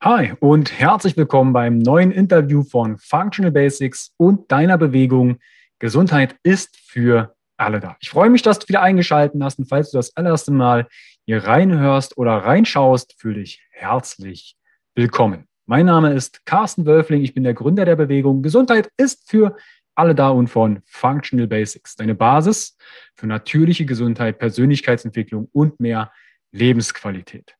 Hi und herzlich willkommen beim neuen Interview von Functional Basics und deiner Bewegung. Gesundheit ist für alle da. Ich freue mich, dass du wieder eingeschaltet hast und falls du das allererste Mal hier reinhörst oder reinschaust, fühle dich herzlich willkommen. Mein Name ist Carsten Wölfling, ich bin der Gründer der Bewegung. Gesundheit ist für alle da und von Functional Basics, deine Basis für natürliche Gesundheit, Persönlichkeitsentwicklung und mehr Lebensqualität.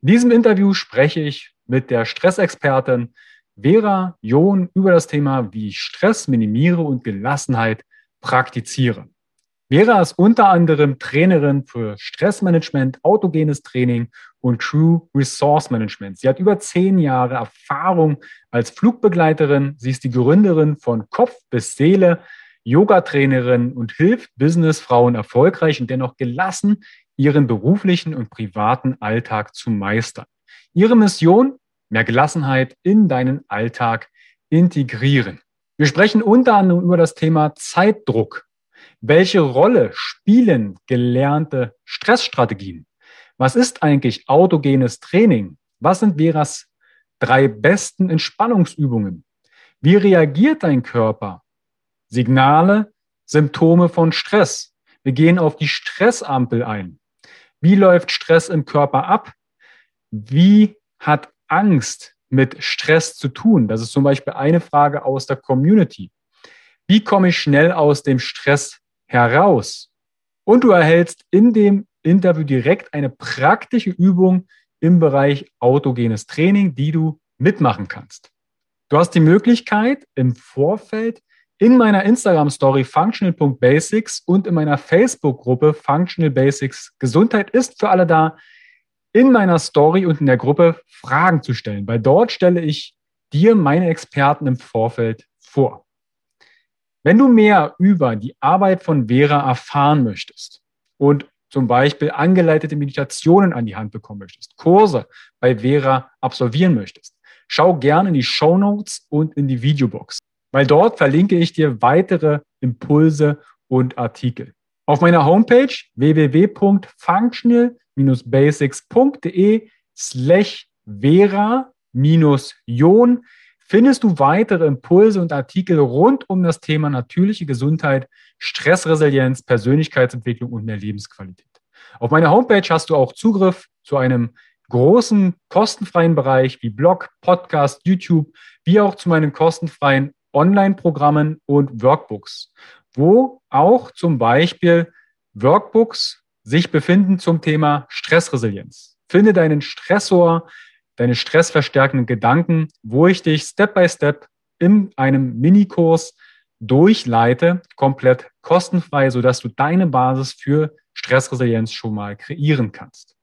In diesem Interview spreche ich mit der Stressexpertin Vera John über das Thema, wie ich Stress minimiere und Gelassenheit praktiziere. Vera ist unter anderem Trainerin für Stressmanagement, autogenes Training und True Resource Management. Sie hat über zehn Jahre Erfahrung als Flugbegleiterin. Sie ist die Gründerin von Kopf bis Seele, Yoga-Trainerin und hilft Businessfrauen erfolgreich und dennoch gelassen ihren beruflichen und privaten Alltag zu meistern. Ihre Mission, mehr Gelassenheit in deinen Alltag integrieren. Wir sprechen unter anderem über das Thema Zeitdruck. Welche Rolle spielen gelernte Stressstrategien? Was ist eigentlich autogenes Training? Was sind Veras drei besten Entspannungsübungen? Wie reagiert dein Körper? Signale, Symptome von Stress. Wir gehen auf die Stressampel ein. Wie läuft Stress im Körper ab? Wie hat Angst mit Stress zu tun? Das ist zum Beispiel eine Frage aus der Community. Wie komme ich schnell aus dem Stress heraus? Und du erhältst in dem Interview direkt eine praktische Übung im Bereich autogenes Training, die du mitmachen kannst. Du hast die Möglichkeit, im Vorfeld in meiner Instagram-Story functional.basics und in meiner Facebook-Gruppe Functional Basics Gesundheit ist für alle da, in meiner Story und in der Gruppe Fragen zu stellen, weil dort stelle ich dir meine Experten im Vorfeld vor. Wenn du mehr über die Arbeit von Vera erfahren möchtest und zum Beispiel angeleitete Meditationen an die Hand bekommen möchtest, Kurse bei Vera absolvieren möchtest, schau gerne in die Show Notes und in die Videobox, weil dort verlinke ich dir weitere Impulse und Artikel. Auf meiner Homepage www.functional-basics.de slash vera-jon findest du weitere Impulse und Artikel rund um das Thema natürliche Gesundheit, Stressresilienz, Persönlichkeitsentwicklung und mehr Lebensqualität. Auf meiner Homepage hast du auch Zugriff zu einem großen kostenfreien Bereich wie Blog, Podcast, YouTube, wie auch zu meinen kostenfreien Online-Programmen und Workbooks wo auch zum Beispiel Workbooks sich befinden zum Thema Stressresilienz. Finde deinen Stressor, deine stressverstärkenden Gedanken, wo ich dich Step by Step in einem Minikurs durchleite, komplett kostenfrei, sodass du deine Basis für Stressresilienz schon mal kreieren kannst.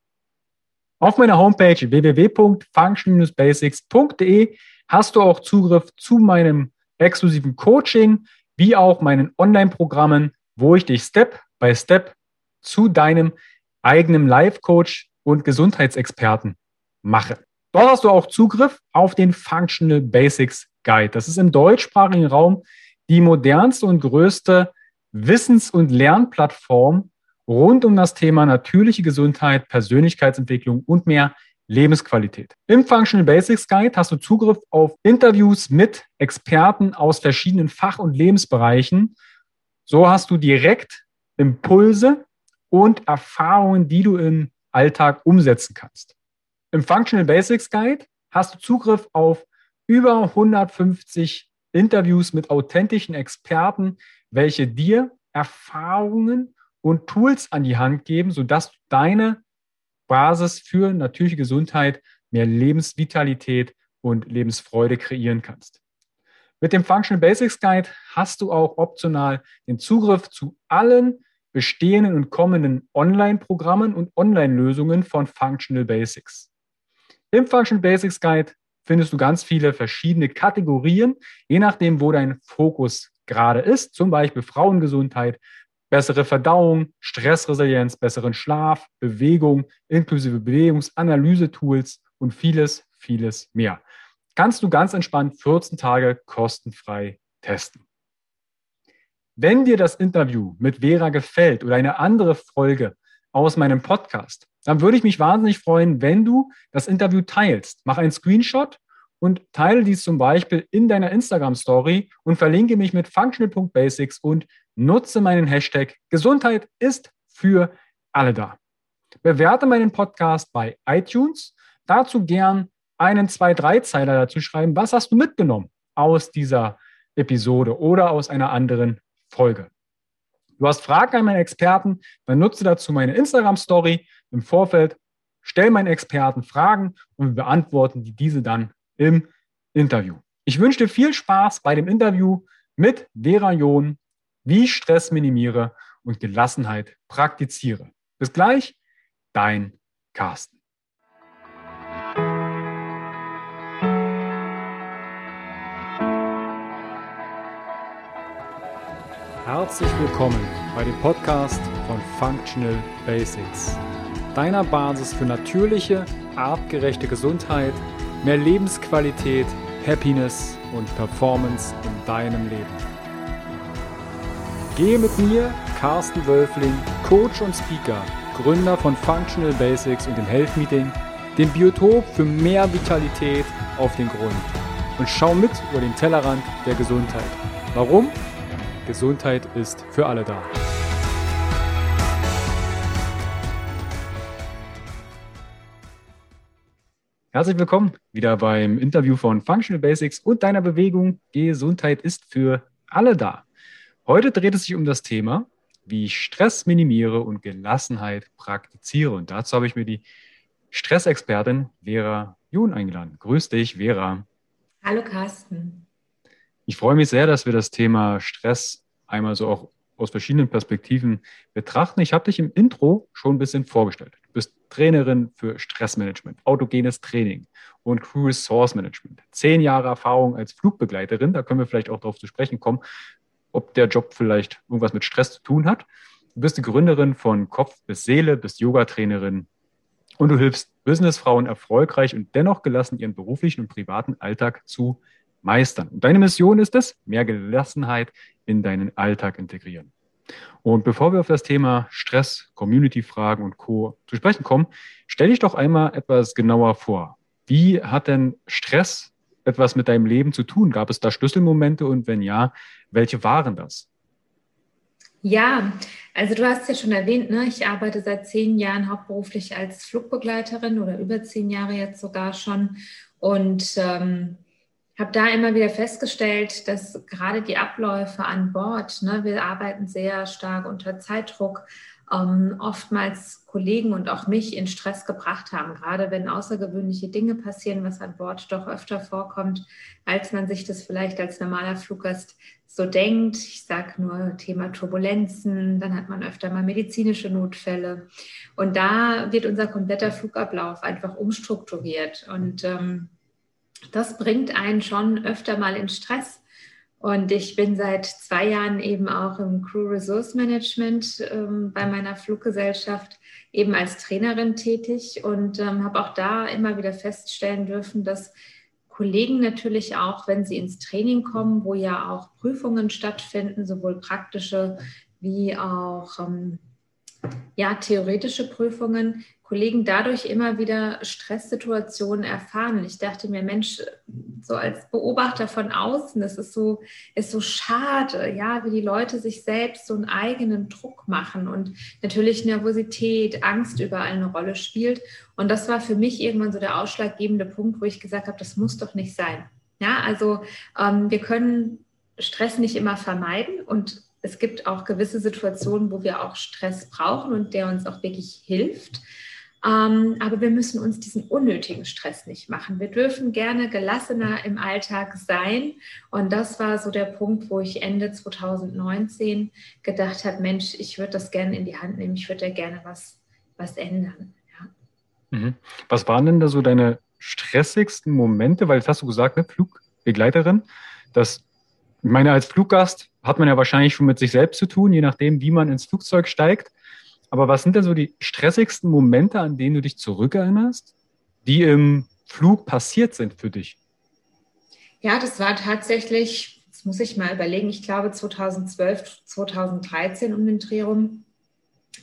Auf meiner Homepage www.function-basics.de hast du auch Zugriff zu meinem exklusiven Coaching, wie auch meinen Online-Programmen, wo ich dich Step by Step zu deinem eigenen Life-Coach und Gesundheitsexperten mache. Dort hast du auch Zugriff auf den Functional Basics Guide. Das ist im deutschsprachigen Raum die modernste und größte Wissens- und Lernplattform rund um das Thema natürliche Gesundheit, Persönlichkeitsentwicklung und mehr Lebensqualität. Im Functional Basics Guide hast du Zugriff auf Interviews mit Experten aus verschiedenen Fach- und Lebensbereichen. So hast du direkt Impulse und Erfahrungen, die du im Alltag umsetzen kannst. Im Functional Basics Guide hast du Zugriff auf über 150 Interviews mit authentischen Experten, welche dir Erfahrungen und Tools an die Hand geben, sodass du deine Basis für natürliche Gesundheit, mehr Lebensvitalität und Lebensfreude kreieren kannst. Mit dem Functional Basics Guide hast du auch optional den Zugriff zu allen bestehenden und kommenden Online-Programmen und Online-Lösungen von Functional Basics. Im Functional Basics Guide findest du ganz viele verschiedene Kategorien, je nachdem, wo dein Fokus gerade ist, zum Beispiel Frauengesundheit, bessere Verdauung, Stressresilienz, besseren Schlaf, Bewegung, inklusive Bewegungsanalyse-Tools und vieles, vieles mehr. Kannst du ganz entspannt 14 Tage kostenfrei testen. Wenn dir das Interview mit Vera gefällt oder eine andere Folge aus meinem Podcast, dann würde ich mich wahnsinnig freuen, wenn du das Interview teilst. Mach einen Screenshot und teile dies zum Beispiel in deiner Instagram-Story und verlinke mich mit functional.basics und nutze meinen Hashtag Gesundheit ist für alle da. Bewerte meinen Podcast bei iTunes. Dazu gern einen zwei, drei Zeiler dazu schreiben. Was hast du mitgenommen aus dieser Episode oder aus einer anderen Folge? Du hast Fragen an meinen Experten, dann nutze dazu meine Instagram-Story im Vorfeld. Stell meinen Experten Fragen und wir beantworten diese dann im Interview. Ich wünsche dir viel Spaß bei dem Interview mit Vera John, wie ich Stress minimiere und Gelassenheit praktiziere. Bis gleich, dein Carsten. Herzlich willkommen bei dem Podcast von Functional Basics, deiner Basis für natürliche, artgerechte Gesundheit, mehr Lebensqualität, Happiness und Performance in deinem Leben. Gehe mit mir, Carsten Wölfling, Coach und Speaker, Gründer von Functional Basics und dem Health Meeting, dem Biotop für mehr Vitalität auf den Grund und schau mit über den Tellerrand der Gesundheit. Warum? Gesundheit ist für alle da. Herzlich willkommen wieder beim Interview von Functional Basics und deiner Bewegung. Gesundheit ist für alle da. Heute dreht es sich um das Thema, wie ich Stress minimiere und Gelassenheit praktiziere. Und dazu habe ich mir die Stressexpertin Vera Jun eingeladen. Grüß dich, Vera. Hallo, Carsten. Ich freue mich sehr, dass wir das Thema Stress einmal so auch aus verschiedenen Perspektiven betrachten. Ich habe dich im Intro schon ein bisschen vorgestellt. Du bist Trainerin für Stressmanagement, autogenes Training und Crew Resource Management. Zehn Jahre Erfahrung als Flugbegleiterin, da können wir vielleicht auch darauf zu sprechen kommen, ob der Job vielleicht irgendwas mit Stress zu tun hat. Du bist die Gründerin von Kopf bis Seele, bist Yoga-Trainerin und du hilfst Businessfrauen erfolgreich und dennoch gelassen ihren beruflichen und privaten Alltag zu meistern. Und deine Mission ist es, mehr Gelassenheit in deinen Alltag integrieren. Und bevor wir auf das Thema Stress, Community-Fragen und Co. zu sprechen kommen, stell dich doch einmal etwas genauer vor. Wie hat denn Stress etwas mit deinem Leben zu tun? Gab es da Schlüsselmomente und wenn ja, welche waren das? Ja, also du hast ja schon erwähnt, ne? ich arbeite seit zehn Jahren hauptberuflich als Flugbegleiterin oder über zehn Jahre jetzt sogar schon. Und ähm, habe da immer wieder festgestellt, dass gerade die Abläufe an Bord, ne, wir arbeiten sehr stark unter Zeitdruck, ähm, oftmals Kollegen und auch mich in Stress gebracht haben, gerade wenn außergewöhnliche Dinge passieren, was an Bord doch öfter vorkommt, als man sich das vielleicht als normaler Fluggast so denkt. Ich sage nur Thema Turbulenzen, dann hat man öfter mal medizinische Notfälle. Und da wird unser kompletter Flugablauf einfach umstrukturiert. Und ähm, das bringt einen schon öfter mal in Stress. Und ich bin seit zwei Jahren eben auch im Crew Resource Management ähm, bei meiner Fluggesellschaft eben als Trainerin tätig und ähm, habe auch da immer wieder feststellen dürfen, dass Kollegen natürlich auch, wenn sie ins Training kommen, wo ja auch Prüfungen stattfinden, sowohl praktische wie auch ähm, ja, theoretische Prüfungen, Kollegen dadurch immer wieder Stresssituationen erfahren. Ich dachte mir, Mensch, so als Beobachter von außen, das ist so, ist so schade, ja, wie die Leute sich selbst so einen eigenen Druck machen und natürlich Nervosität, Angst überall eine Rolle spielt. Und das war für mich irgendwann so der ausschlaggebende Punkt, wo ich gesagt habe, das muss doch nicht sein. Ja, also ähm, wir können Stress nicht immer vermeiden und es gibt auch gewisse Situationen, wo wir auch Stress brauchen und der uns auch wirklich hilft. Ähm, aber wir müssen uns diesen unnötigen Stress nicht machen. Wir dürfen gerne gelassener im Alltag sein. Und das war so der Punkt, wo ich Ende 2019 gedacht habe, Mensch, ich würde das gerne in die Hand nehmen. Ich würde da gerne was, was ändern. Ja. Mhm. Was waren denn da so deine stressigsten Momente? Weil jetzt hast du gesagt, eine Flugbegleiterin, das ich meine, als Fluggast hat man ja wahrscheinlich schon mit sich selbst zu tun, je nachdem, wie man ins Flugzeug steigt. Aber was sind denn so die stressigsten Momente, an denen du dich zurückerinnerst, die im Flug passiert sind für dich? Ja, das war tatsächlich, das muss ich mal überlegen, ich glaube 2012, 2013 um den Dreh rum.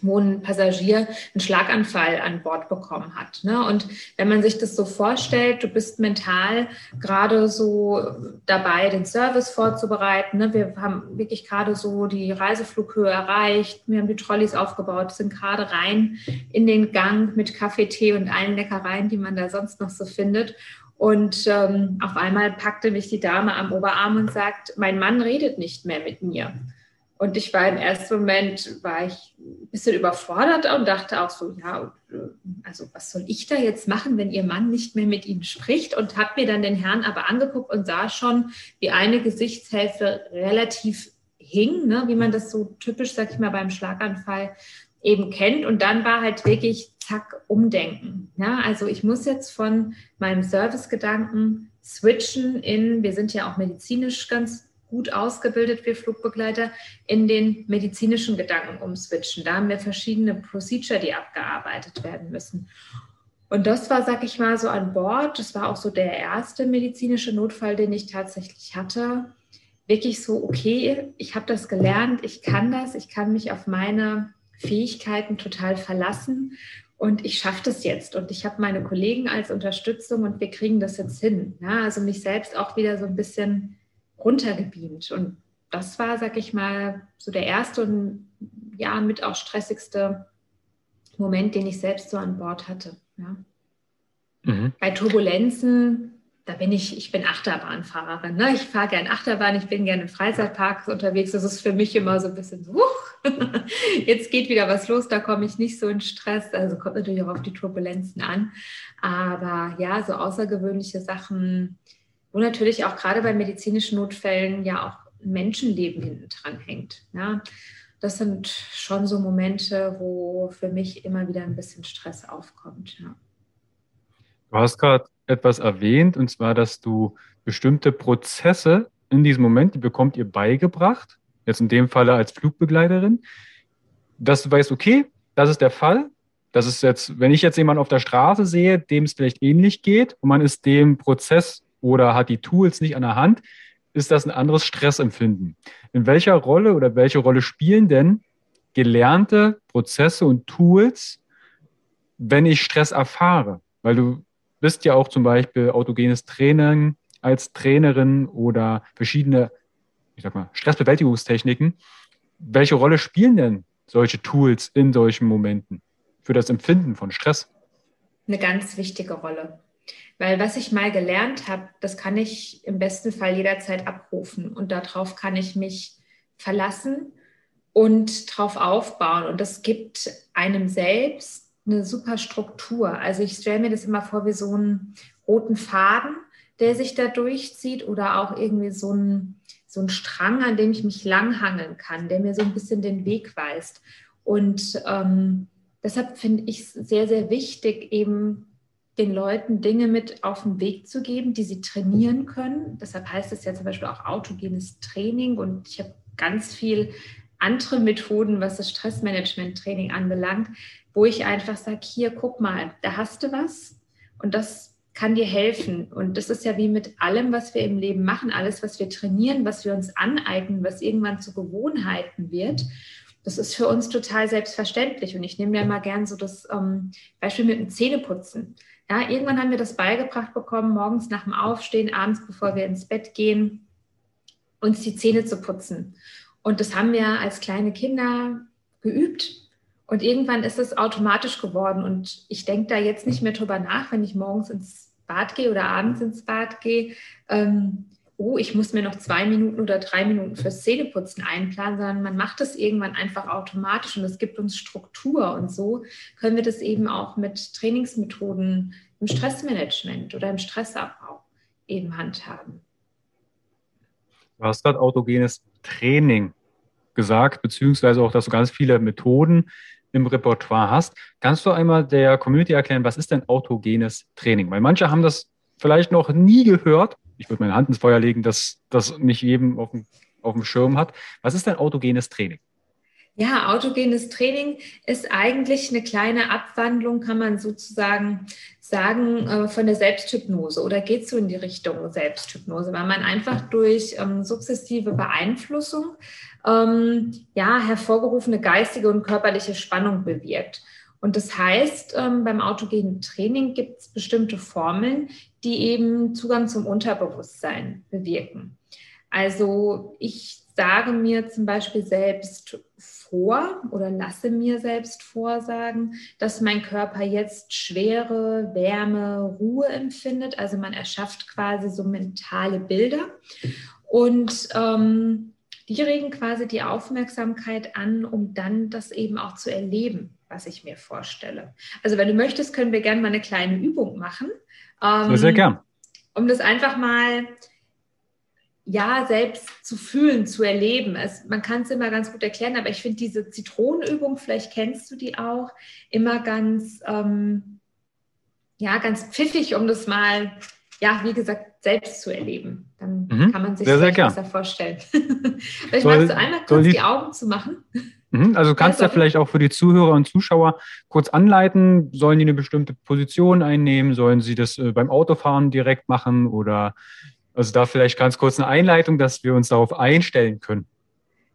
Wo ein Passagier einen Schlaganfall an Bord bekommen hat. Ne? Und wenn man sich das so vorstellt, du bist mental gerade so dabei, den Service vorzubereiten. Ne? Wir haben wirklich gerade so die Reiseflughöhe erreicht, wir haben die Trolleys aufgebaut, sind gerade rein in den Gang mit Kaffee, Tee und allen Leckereien, die man da sonst noch so findet. Und ähm, auf einmal packte mich die Dame am Oberarm und sagt, mein Mann redet nicht mehr mit mir. Und ich war im ersten Moment, war ich ein bisschen überfordert und dachte auch so, ja, also was soll ich da jetzt machen, wenn ihr Mann nicht mehr mit Ihnen spricht? Und habe mir dann den Herrn aber angeguckt und sah schon, wie eine Gesichtshälfte relativ hing, ne, wie man das so typisch, sag ich mal, beim Schlaganfall eben kennt. Und dann war halt wirklich, zack, umdenken. Ja, also ich muss jetzt von meinem Servicegedanken switchen in, wir sind ja auch medizinisch ganz gut ausgebildet, wir Flugbegleiter, in den medizinischen Gedanken umswitchen. Da haben wir verschiedene Procedure, die abgearbeitet werden müssen. Und das war, sag ich mal, so an Bord. Das war auch so der erste medizinische Notfall, den ich tatsächlich hatte. Wirklich so, okay, ich habe das gelernt, ich kann das, ich kann mich auf meine Fähigkeiten total verlassen und ich schaffe das jetzt und ich habe meine Kollegen als Unterstützung und wir kriegen das jetzt hin. Ja, also mich selbst auch wieder so ein bisschen runtergebeamt. Und das war, sag ich mal, so der erste und ja, mit auch stressigste Moment, den ich selbst so an Bord hatte. Ja. Mhm. Bei Turbulenzen, da bin ich, ich bin Achterbahnfahrerin. Ne? Ich fahre gerne Achterbahn, ich bin gerne in Freizeitparks unterwegs. Das ist für mich immer so ein bisschen so, huch, jetzt geht wieder was los, da komme ich nicht so in Stress. Also kommt natürlich auch auf die Turbulenzen an. Aber ja, so außergewöhnliche Sachen, wo natürlich auch gerade bei medizinischen Notfällen ja auch Menschenleben hinten dran hängt. Ja. Das sind schon so Momente, wo für mich immer wieder ein bisschen Stress aufkommt. Ja. Du hast gerade etwas erwähnt, und zwar, dass du bestimmte Prozesse in diesem Moment, die bekommt ihr beigebracht, jetzt in dem Falle als Flugbegleiterin, dass du weißt, okay, das ist der Fall. Das ist jetzt, wenn ich jetzt jemanden auf der Straße sehe, dem es vielleicht ähnlich geht und man ist dem Prozess oder hat die Tools nicht an der Hand, ist das ein anderes Stressempfinden. In welcher Rolle oder welche Rolle spielen denn gelernte Prozesse und Tools, wenn ich Stress erfahre? Weil du bist ja auch zum Beispiel autogenes Training als Trainerin oder verschiedene, ich sag mal, Stressbewältigungstechniken. Welche Rolle spielen denn solche Tools in solchen Momenten für das Empfinden von Stress? Eine ganz wichtige Rolle. Weil was ich mal gelernt habe, das kann ich im besten Fall jederzeit abrufen und darauf kann ich mich verlassen und drauf aufbauen. Und das gibt einem selbst eine super Struktur. Also ich stelle mir das immer vor wie so einen roten Faden, der sich da durchzieht oder auch irgendwie so ein, so ein Strang, an dem ich mich langhangeln kann, der mir so ein bisschen den Weg weist. Und ähm, deshalb finde ich es sehr, sehr wichtig, eben den Leuten Dinge mit auf den Weg zu geben, die sie trainieren können. Deshalb heißt es ja zum Beispiel auch autogenes Training und ich habe ganz viel andere Methoden, was das Stressmanagement-Training anbelangt, wo ich einfach sage, hier, guck mal, da hast du was und das kann dir helfen. Und das ist ja wie mit allem, was wir im Leben machen, alles, was wir trainieren, was wir uns aneignen, was irgendwann zu Gewohnheiten wird. Das ist für uns total selbstverständlich. Und ich nehme da mal gern so das ähm, Beispiel mit dem Zähneputzen. Ja, irgendwann haben wir das beigebracht bekommen, morgens nach dem Aufstehen, abends, bevor wir ins Bett gehen, uns die Zähne zu putzen. Und das haben wir als kleine Kinder geübt. Und irgendwann ist es automatisch geworden. Und ich denke da jetzt nicht mehr drüber nach, wenn ich morgens ins Bad gehe oder abends ins Bad gehe. Ähm, oh, ich muss mir noch zwei Minuten oder drei Minuten fürs Zähneputzen einplanen, sondern man macht es irgendwann einfach automatisch und es gibt uns Struktur. Und so können wir das eben auch mit Trainingsmethoden im Stressmanagement oder im Stressabbau eben handhaben. Du hast gerade autogenes Training gesagt, beziehungsweise auch, dass du ganz viele Methoden im Repertoire hast. Kannst du einmal der Community erklären, was ist denn autogenes Training? Weil manche haben das vielleicht noch nie gehört ich würde meine Hand ins Feuer legen, dass das nicht jedem auf dem, auf dem Schirm hat. Was ist denn autogenes Training? Ja, autogenes Training ist eigentlich eine kleine Abwandlung, kann man sozusagen sagen, äh, von der Selbsthypnose oder geht so in die Richtung Selbsthypnose, weil man einfach durch ähm, sukzessive Beeinflussung ähm, ja, hervorgerufene geistige und körperliche Spannung bewirkt. Und das heißt, ähm, beim autogenen Training gibt es bestimmte Formeln, die eben Zugang zum Unterbewusstsein bewirken. Also ich sage mir zum Beispiel selbst vor oder lasse mir selbst vorsagen, dass mein Körper jetzt Schwere, Wärme, Ruhe empfindet. Also man erschafft quasi so mentale Bilder. Und ähm, die regen quasi die Aufmerksamkeit an, um dann das eben auch zu erleben, was ich mir vorstelle. Also wenn du möchtest, können wir gerne mal eine kleine Übung machen. Ähm, sehr gern. Um das einfach mal ja, selbst zu fühlen, zu erleben. Es, man kann es immer ganz gut erklären, aber ich finde diese Zitronenübung, vielleicht kennst du die auch, immer ganz, ähm, ja, ganz pfiffig, um das mal, ja, wie gesagt, selbst zu erleben. Dann mhm. kann man sich sehr, sehr besser vorstellen. vielleicht magst du einmal kurz die, Augen zu machen. Mhm, also kannst du ja vielleicht auch für die Zuhörer und Zuschauer kurz anleiten. Sollen die eine bestimmte Position einnehmen? Sollen sie das äh, beim Autofahren direkt machen oder also da vielleicht ganz kurz eine Einleitung, dass wir uns darauf einstellen können.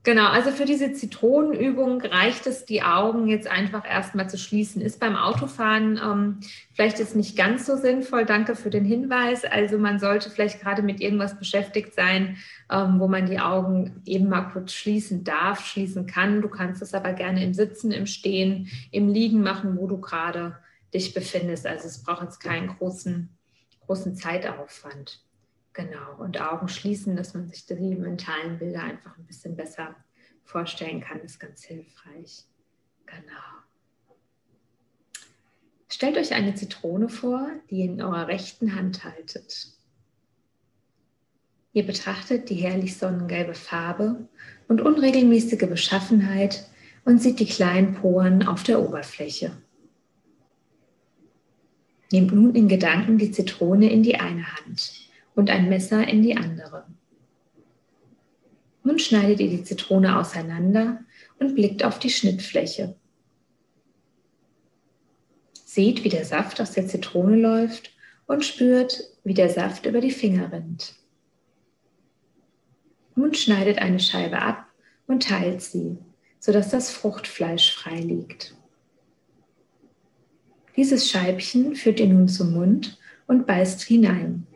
Genau, also für diese Zitronenübung reicht es, die Augen jetzt einfach erstmal zu schließen. Ist beim Autofahren ähm, vielleicht jetzt nicht ganz so sinnvoll. Danke für den Hinweis. Also man sollte vielleicht gerade mit irgendwas beschäftigt sein, ähm, wo man die Augen eben mal kurz schließen darf, schließen kann. Du kannst es aber gerne im Sitzen, im Stehen, im Liegen machen, wo du gerade dich befindest. Also es braucht jetzt keinen großen, großen Zeitaufwand. Genau, und Augen schließen, dass man sich die mentalen Bilder einfach ein bisschen besser vorstellen kann, ist ganz hilfreich. Genau. Stellt euch eine Zitrone vor, die ihr in eurer rechten Hand haltet. Ihr betrachtet die herrlich sonnengelbe Farbe und unregelmäßige Beschaffenheit und seht die kleinen Poren auf der Oberfläche. Nehmt nun in Gedanken die Zitrone in die eine Hand und ein Messer in die andere. Nun schneidet ihr die Zitrone auseinander und blickt auf die Schnittfläche. Seht, wie der Saft aus der Zitrone läuft und spürt, wie der Saft über die Finger rinnt. Nun schneidet eine Scheibe ab und teilt sie, sodass das Fruchtfleisch frei liegt. Dieses Scheibchen führt ihr nun zum Mund und beißt hinein.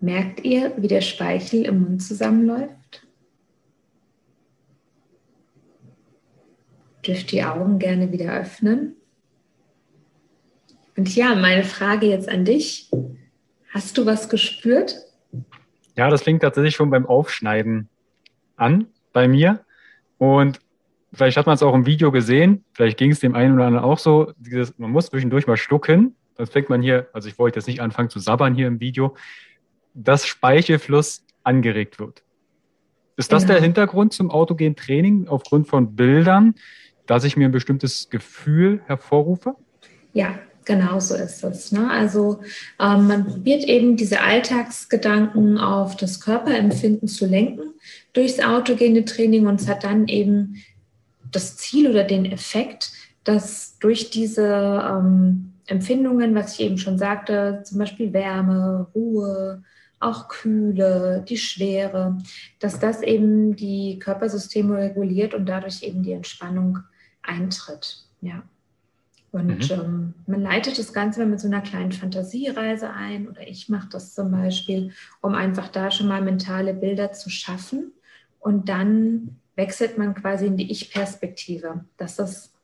Merkt ihr, wie der Speichel im Mund zusammenläuft? Dürft die Augen gerne wieder öffnen. Und ja, meine Frage jetzt an dich. Hast du was gespürt? Ja, das fing tatsächlich schon beim Aufschneiden an bei mir. Und vielleicht hat man es auch im Video gesehen, vielleicht ging es dem einen oder anderen auch so. Dieses, man muss zwischendurch mal schlucken. Dann fängt man hier, also ich wollte jetzt nicht anfangen zu sabbern hier im Video, dass Speichelfluss angeregt wird. Ist das genau. der Hintergrund zum autogenen Training aufgrund von Bildern, dass ich mir ein bestimmtes Gefühl hervorrufe? Ja, genau so ist es. Ne? Also ähm, man probiert eben diese Alltagsgedanken auf das Körperempfinden zu lenken durchs autogene Training und es hat dann eben das Ziel oder den Effekt, dass durch diese ähm, Empfindungen, was ich eben schon sagte, zum Beispiel Wärme, Ruhe, auch Kühle, die Schwere, dass das eben die Körpersysteme reguliert und dadurch eben die Entspannung eintritt. Ja. Und mhm. ähm, man leitet das Ganze mit so einer kleinen Fantasiereise ein oder ich mache das zum Beispiel, um einfach da schon mal mentale Bilder zu schaffen. Und dann wechselt man quasi in die Ich-Perspektive. Das ist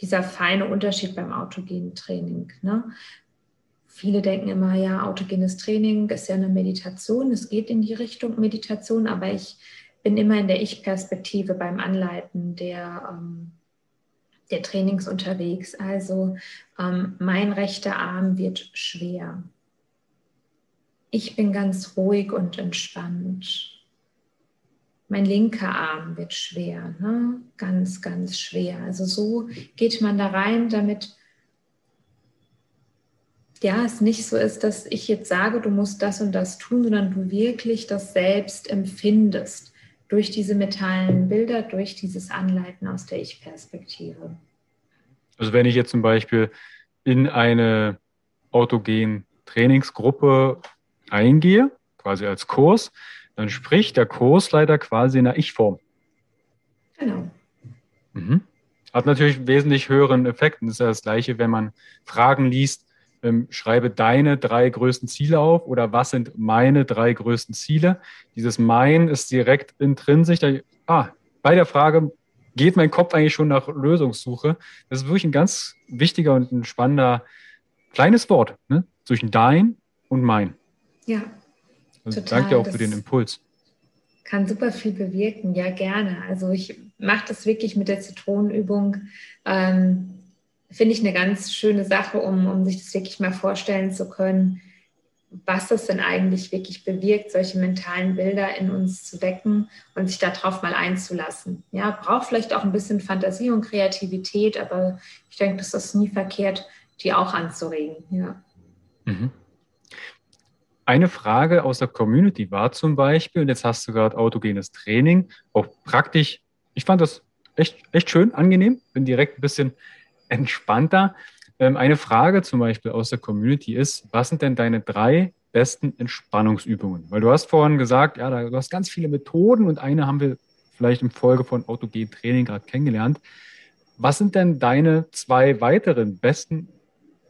dieser feine Unterschied beim autogenen Training. Ne? Viele denken immer, ja, autogenes Training ist ja eine Meditation. Es geht in die Richtung Meditation, aber ich bin immer in der Ich-Perspektive beim Anleiten der, ähm, der Trainings unterwegs. Also ähm, mein rechter Arm wird schwer. Ich bin ganz ruhig und entspannt. Mein linker Arm wird schwer, ne? ganz, ganz schwer. Also so geht man da rein, damit ja, es nicht so ist, dass ich jetzt sage, du musst das und das tun, sondern du wirklich das selbst empfindest. Du durch diese mentalen Bilder, durch dieses Anleiten aus der Ich-Perspektive. Also wenn ich jetzt zum Beispiel in eine autogen Trainingsgruppe eingehe, quasi als Kurs, dann spricht der Kursleiter quasi in der Ich-Form. Genau. Mhm. Hat natürlich wesentlich höheren Effekt. das ist ja das Gleiche, wenn man Fragen liest, ähm, schreibe deine drei größten Ziele auf oder was sind meine drei größten Ziele. Dieses Mein ist direkt intrinsisch. Da, ah, bei der Frage geht mein Kopf eigentlich schon nach Lösungssuche. Das ist wirklich ein ganz wichtiger und ein spannender kleines Wort ne? zwischen dein und mein. Ja. Also total. Danke auch das für den Impuls. Kann super viel bewirken, ja gerne. Also ich mache das wirklich mit der Zitronenübung. Ähm, Finde ich eine ganz schöne Sache, um, um sich das wirklich mal vorstellen zu können, was das denn eigentlich wirklich bewirkt, solche mentalen Bilder in uns zu wecken und sich darauf mal einzulassen. Ja, braucht vielleicht auch ein bisschen Fantasie und Kreativität, aber ich denke, das ist nie verkehrt, die auch anzuregen. Ja. Mhm. Eine Frage aus der Community war zum Beispiel, und jetzt hast du gerade autogenes Training, auch praktisch, ich fand das echt, echt schön, angenehm, bin direkt ein bisschen entspannter. Ähm, eine Frage zum Beispiel aus der Community ist, was sind denn deine drei besten Entspannungsübungen? Weil du hast vorhin gesagt, ja, du hast ganz viele Methoden und eine haben wir vielleicht im Folge von autogen Training gerade kennengelernt. Was sind denn deine zwei weiteren besten,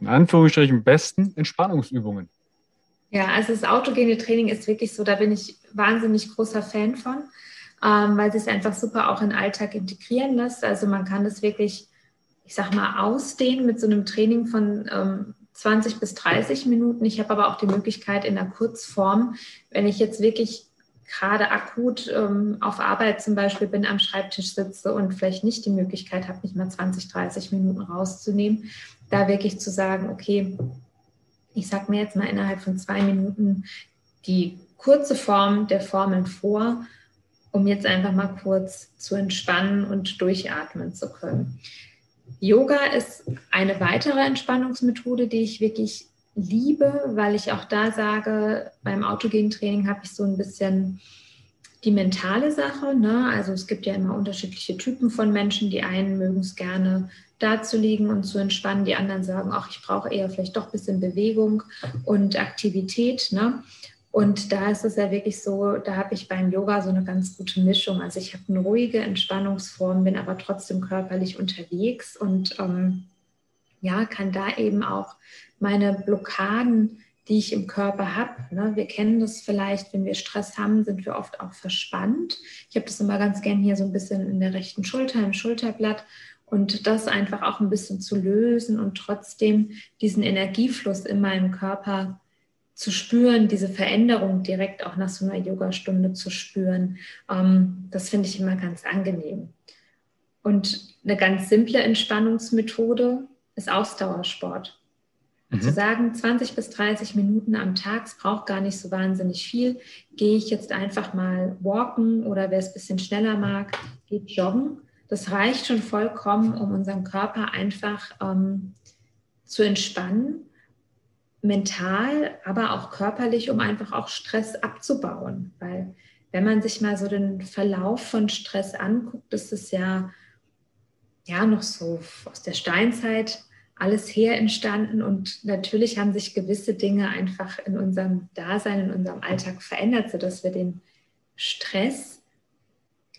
in Anführungsstrichen besten Entspannungsübungen? Ja, also das autogene Training ist wirklich so, da bin ich wahnsinnig großer Fan von, ähm, weil es einfach super auch in den Alltag integrieren lässt. Also man kann das wirklich, ich sag mal, ausdehnen mit so einem Training von ähm, 20 bis 30 Minuten. Ich habe aber auch die Möglichkeit in der Kurzform, wenn ich jetzt wirklich gerade akut ähm, auf Arbeit zum Beispiel bin, am Schreibtisch sitze und vielleicht nicht die Möglichkeit habe, mich mal 20, 30 Minuten rauszunehmen, da wirklich zu sagen, okay, ich sage mir jetzt mal innerhalb von zwei Minuten die kurze Form der Formeln vor, um jetzt einfach mal kurz zu entspannen und durchatmen zu können. Yoga ist eine weitere Entspannungsmethode, die ich wirklich liebe, weil ich auch da sage, beim autogenen Training habe ich so ein bisschen die mentale Sache. Ne? Also es gibt ja immer unterschiedliche Typen von Menschen. Die einen mögen es gerne da zu liegen und zu entspannen. Die anderen sagen, ach, ich brauche eher vielleicht doch ein bisschen Bewegung und Aktivität. Ne? Und da ist es ja wirklich so, da habe ich beim Yoga so eine ganz gute Mischung. Also ich habe eine ruhige Entspannungsform, bin aber trotzdem körperlich unterwegs und ähm, ja, kann da eben auch meine Blockaden, die ich im Körper habe. Ne? Wir kennen das vielleicht, wenn wir Stress haben, sind wir oft auch verspannt. Ich habe das immer ganz gern hier so ein bisschen in der rechten Schulter, im Schulterblatt und das einfach auch ein bisschen zu lösen und trotzdem diesen Energiefluss in meinem Körper zu spüren, diese Veränderung direkt auch nach so einer Yogastunde zu spüren, ähm, das finde ich immer ganz angenehm. Und eine ganz simple Entspannungsmethode ist Ausdauersport. Mhm. Zu sagen, 20 bis 30 Minuten am Tag, es braucht gar nicht so wahnsinnig viel, gehe ich jetzt einfach mal walken oder wer es ein bisschen schneller mag, geht joggen das reicht schon vollkommen, um unseren Körper einfach ähm, zu entspannen, mental, aber auch körperlich, um einfach auch Stress abzubauen. Weil wenn man sich mal so den Verlauf von Stress anguckt, ist es ja, ja noch so aus der Steinzeit alles her entstanden und natürlich haben sich gewisse Dinge einfach in unserem Dasein, in unserem Alltag verändert, sodass wir den Stress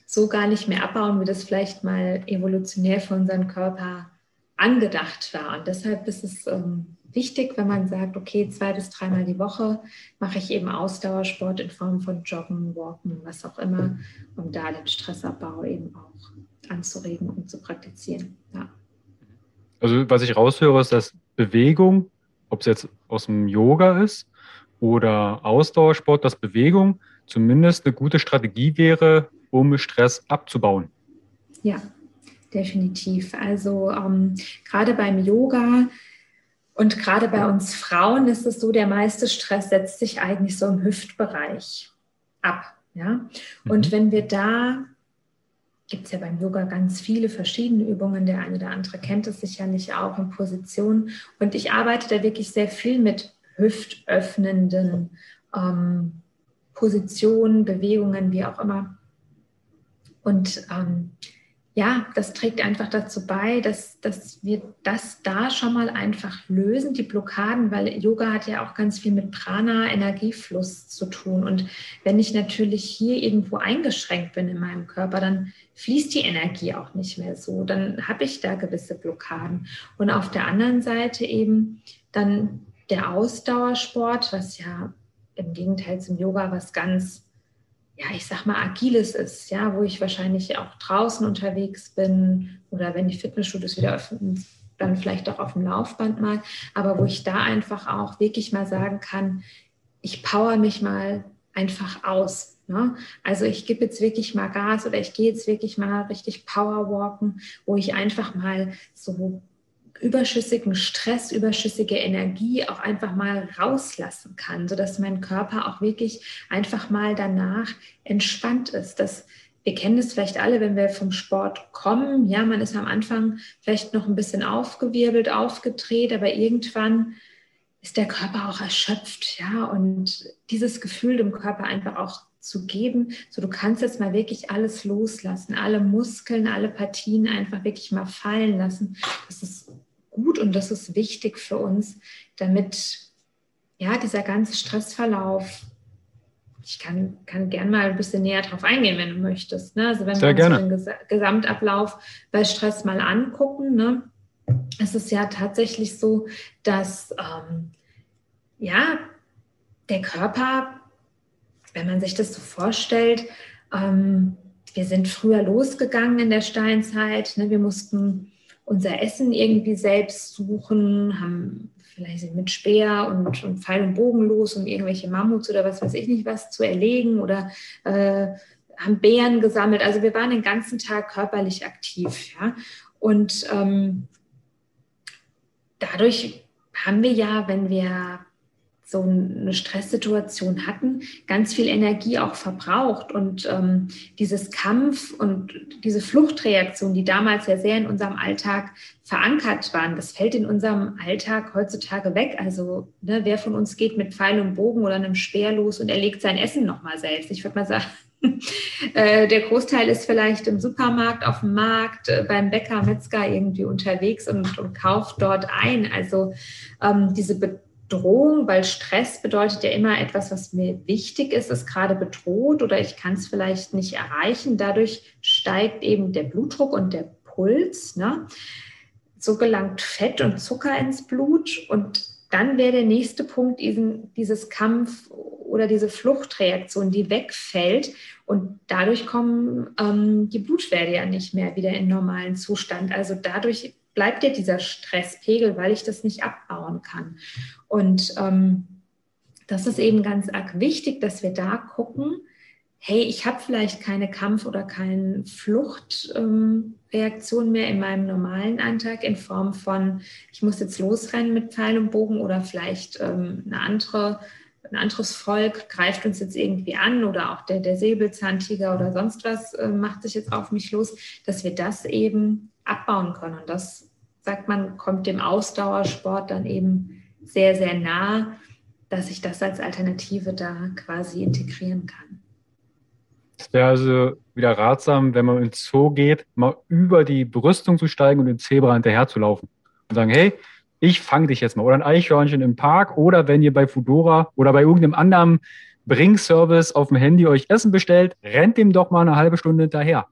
so gar nicht mehr abbauen, wie das vielleicht mal evolutionär für unseren Körper angedacht war. Und deshalb ist es ähm, wichtig, wenn man sagt, okay, zwei bis dreimal die Woche mache ich eben Ausdauersport in Form von Joggen, Walken, was auch immer, um da den Stressabbau eben auch anzuregen und zu praktizieren. Ja. Also was ich raushöre, ist, dass Bewegung, ob es jetzt aus dem Yoga ist oder Ausdauersport, dass Bewegung zumindest eine gute Strategie wäre, um Stress abzubauen? Ja, definitiv. Also ähm, gerade beim Yoga und gerade bei uns Frauen ist es so, der meiste Stress setzt sich eigentlich so im Hüftbereich ab. Ja? Und mhm. wenn wir da, gibt es ja beim Yoga ganz viele verschiedene Übungen, der eine oder andere kennt es sicherlich auch in Positionen. Und ich arbeite da wirklich sehr viel mit hüftöffnenden ähm, Positionen, Bewegungen, wie auch immer Und ähm, ja, das trägt einfach dazu bei, dass, dass wir das da schon mal einfach lösen, die Blockaden, weil Yoga hat ja auch ganz viel mit Prana, Energiefluss zu tun. Und wenn ich natürlich hier irgendwo eingeschränkt bin in meinem Körper, dann fließt die Energie auch nicht mehr so. Dann habe ich da gewisse Blockaden. Und auf der anderen Seite eben dann der Ausdauersport, was ja im Gegenteil zum Yoga was ganz ja, ich sag mal, agiles ist, ja, wo ich wahrscheinlich auch draußen unterwegs bin oder wenn die Fitnessstudios wieder öffnen, dann vielleicht auch auf dem Laufband mal, aber wo ich da einfach auch wirklich mal sagen kann, ich power mich mal einfach aus. Ne? Also ich gebe jetzt wirklich mal Gas oder ich gehe jetzt wirklich mal richtig Powerwalken, wo ich einfach mal so überschüssigen Stress, überschüssige Energie auch einfach mal rauslassen kann, sodass mein Körper auch wirklich einfach mal danach entspannt ist. Das, wir kennen das vielleicht alle, wenn wir vom Sport kommen. Ja, man ist am Anfang vielleicht noch ein bisschen aufgewirbelt, aufgedreht, aber irgendwann ist der Körper auch erschöpft. Ja, und dieses Gefühl dem Körper einfach auch zu geben. So, du kannst jetzt mal wirklich alles loslassen, alle Muskeln, alle Partien einfach wirklich mal fallen lassen. Das ist gut und das ist wichtig für uns, damit ja dieser ganze Stressverlauf, ich kann, kann gern mal ein bisschen näher drauf eingehen, wenn du möchtest. Ne? Also wenn Sehr wir uns den Gesamtablauf bei Stress mal angucken, ne? es ist ja tatsächlich so, dass ähm, ja der Körper, wenn man sich das so vorstellt, ähm, wir sind früher losgegangen in der Steinzeit. Ne? Wir mussten unser Essen irgendwie selbst suchen, haben vielleicht mit Speer und, und Pfeil und Bogen los, um irgendwelche Mammuts oder was weiß ich nicht was zu erlegen oder äh, haben Beeren gesammelt. Also wir waren den ganzen Tag körperlich aktiv. Ja? Und ähm, dadurch haben wir ja, wenn wir so eine Stresssituation hatten, ganz viel Energie auch verbraucht. Und ähm, dieses Kampf und diese Fluchtreaktion, die damals ja sehr in unserem Alltag verankert waren, das fällt in unserem Alltag heutzutage weg. Also ne, wer von uns geht mit Pfeil und Bogen oder einem Speer los und erlegt sein Essen nochmal selbst? Ich würde mal sagen, äh, der Großteil ist vielleicht im Supermarkt, auf dem Markt, äh, beim Bäcker, Metzger irgendwie unterwegs und, und kauft dort ein. Also ähm, diese Be Drohung, weil Stress bedeutet ja immer etwas, was mir wichtig ist, ist gerade bedroht oder ich kann es vielleicht nicht erreichen. Dadurch steigt eben der Blutdruck und der Puls. Ne? So gelangt Fett und Zucker ins Blut und dann wäre der nächste Punkt diesen, dieses Kampf oder diese Fluchtreaktion, die wegfällt und dadurch kommen ähm, die Blutwerte ja nicht mehr wieder in normalen Zustand. Also dadurch bleibt ja dieser Stresspegel, weil ich das nicht abbauen kann. Und ähm, das ist eben ganz arg wichtig, dass wir da gucken, hey, ich habe vielleicht keine Kampf- oder keine Fluchtreaktion ähm, mehr in meinem normalen Alltag in Form von, ich muss jetzt losrennen mit Pfeil und Bogen oder vielleicht ähm, eine andere, ein anderes Volk greift uns jetzt irgendwie an oder auch der, der Säbelzahntiger oder sonst was äh, macht sich jetzt auf mich los, dass wir das eben abbauen können. Und das, sagt man, kommt dem Ausdauersport dann eben sehr, sehr nah, dass ich das als Alternative da quasi integrieren kann. Es wäre also wieder ratsam, wenn man ins Zoo geht, mal über die Brüstung zu steigen und den Zebra hinterher zu laufen und sagen, hey, ich fange dich jetzt mal. Oder ein Eichhörnchen im Park oder wenn ihr bei Fudora oder bei irgendeinem anderen Bringservice auf dem Handy euch Essen bestellt, rennt dem doch mal eine halbe Stunde hinterher.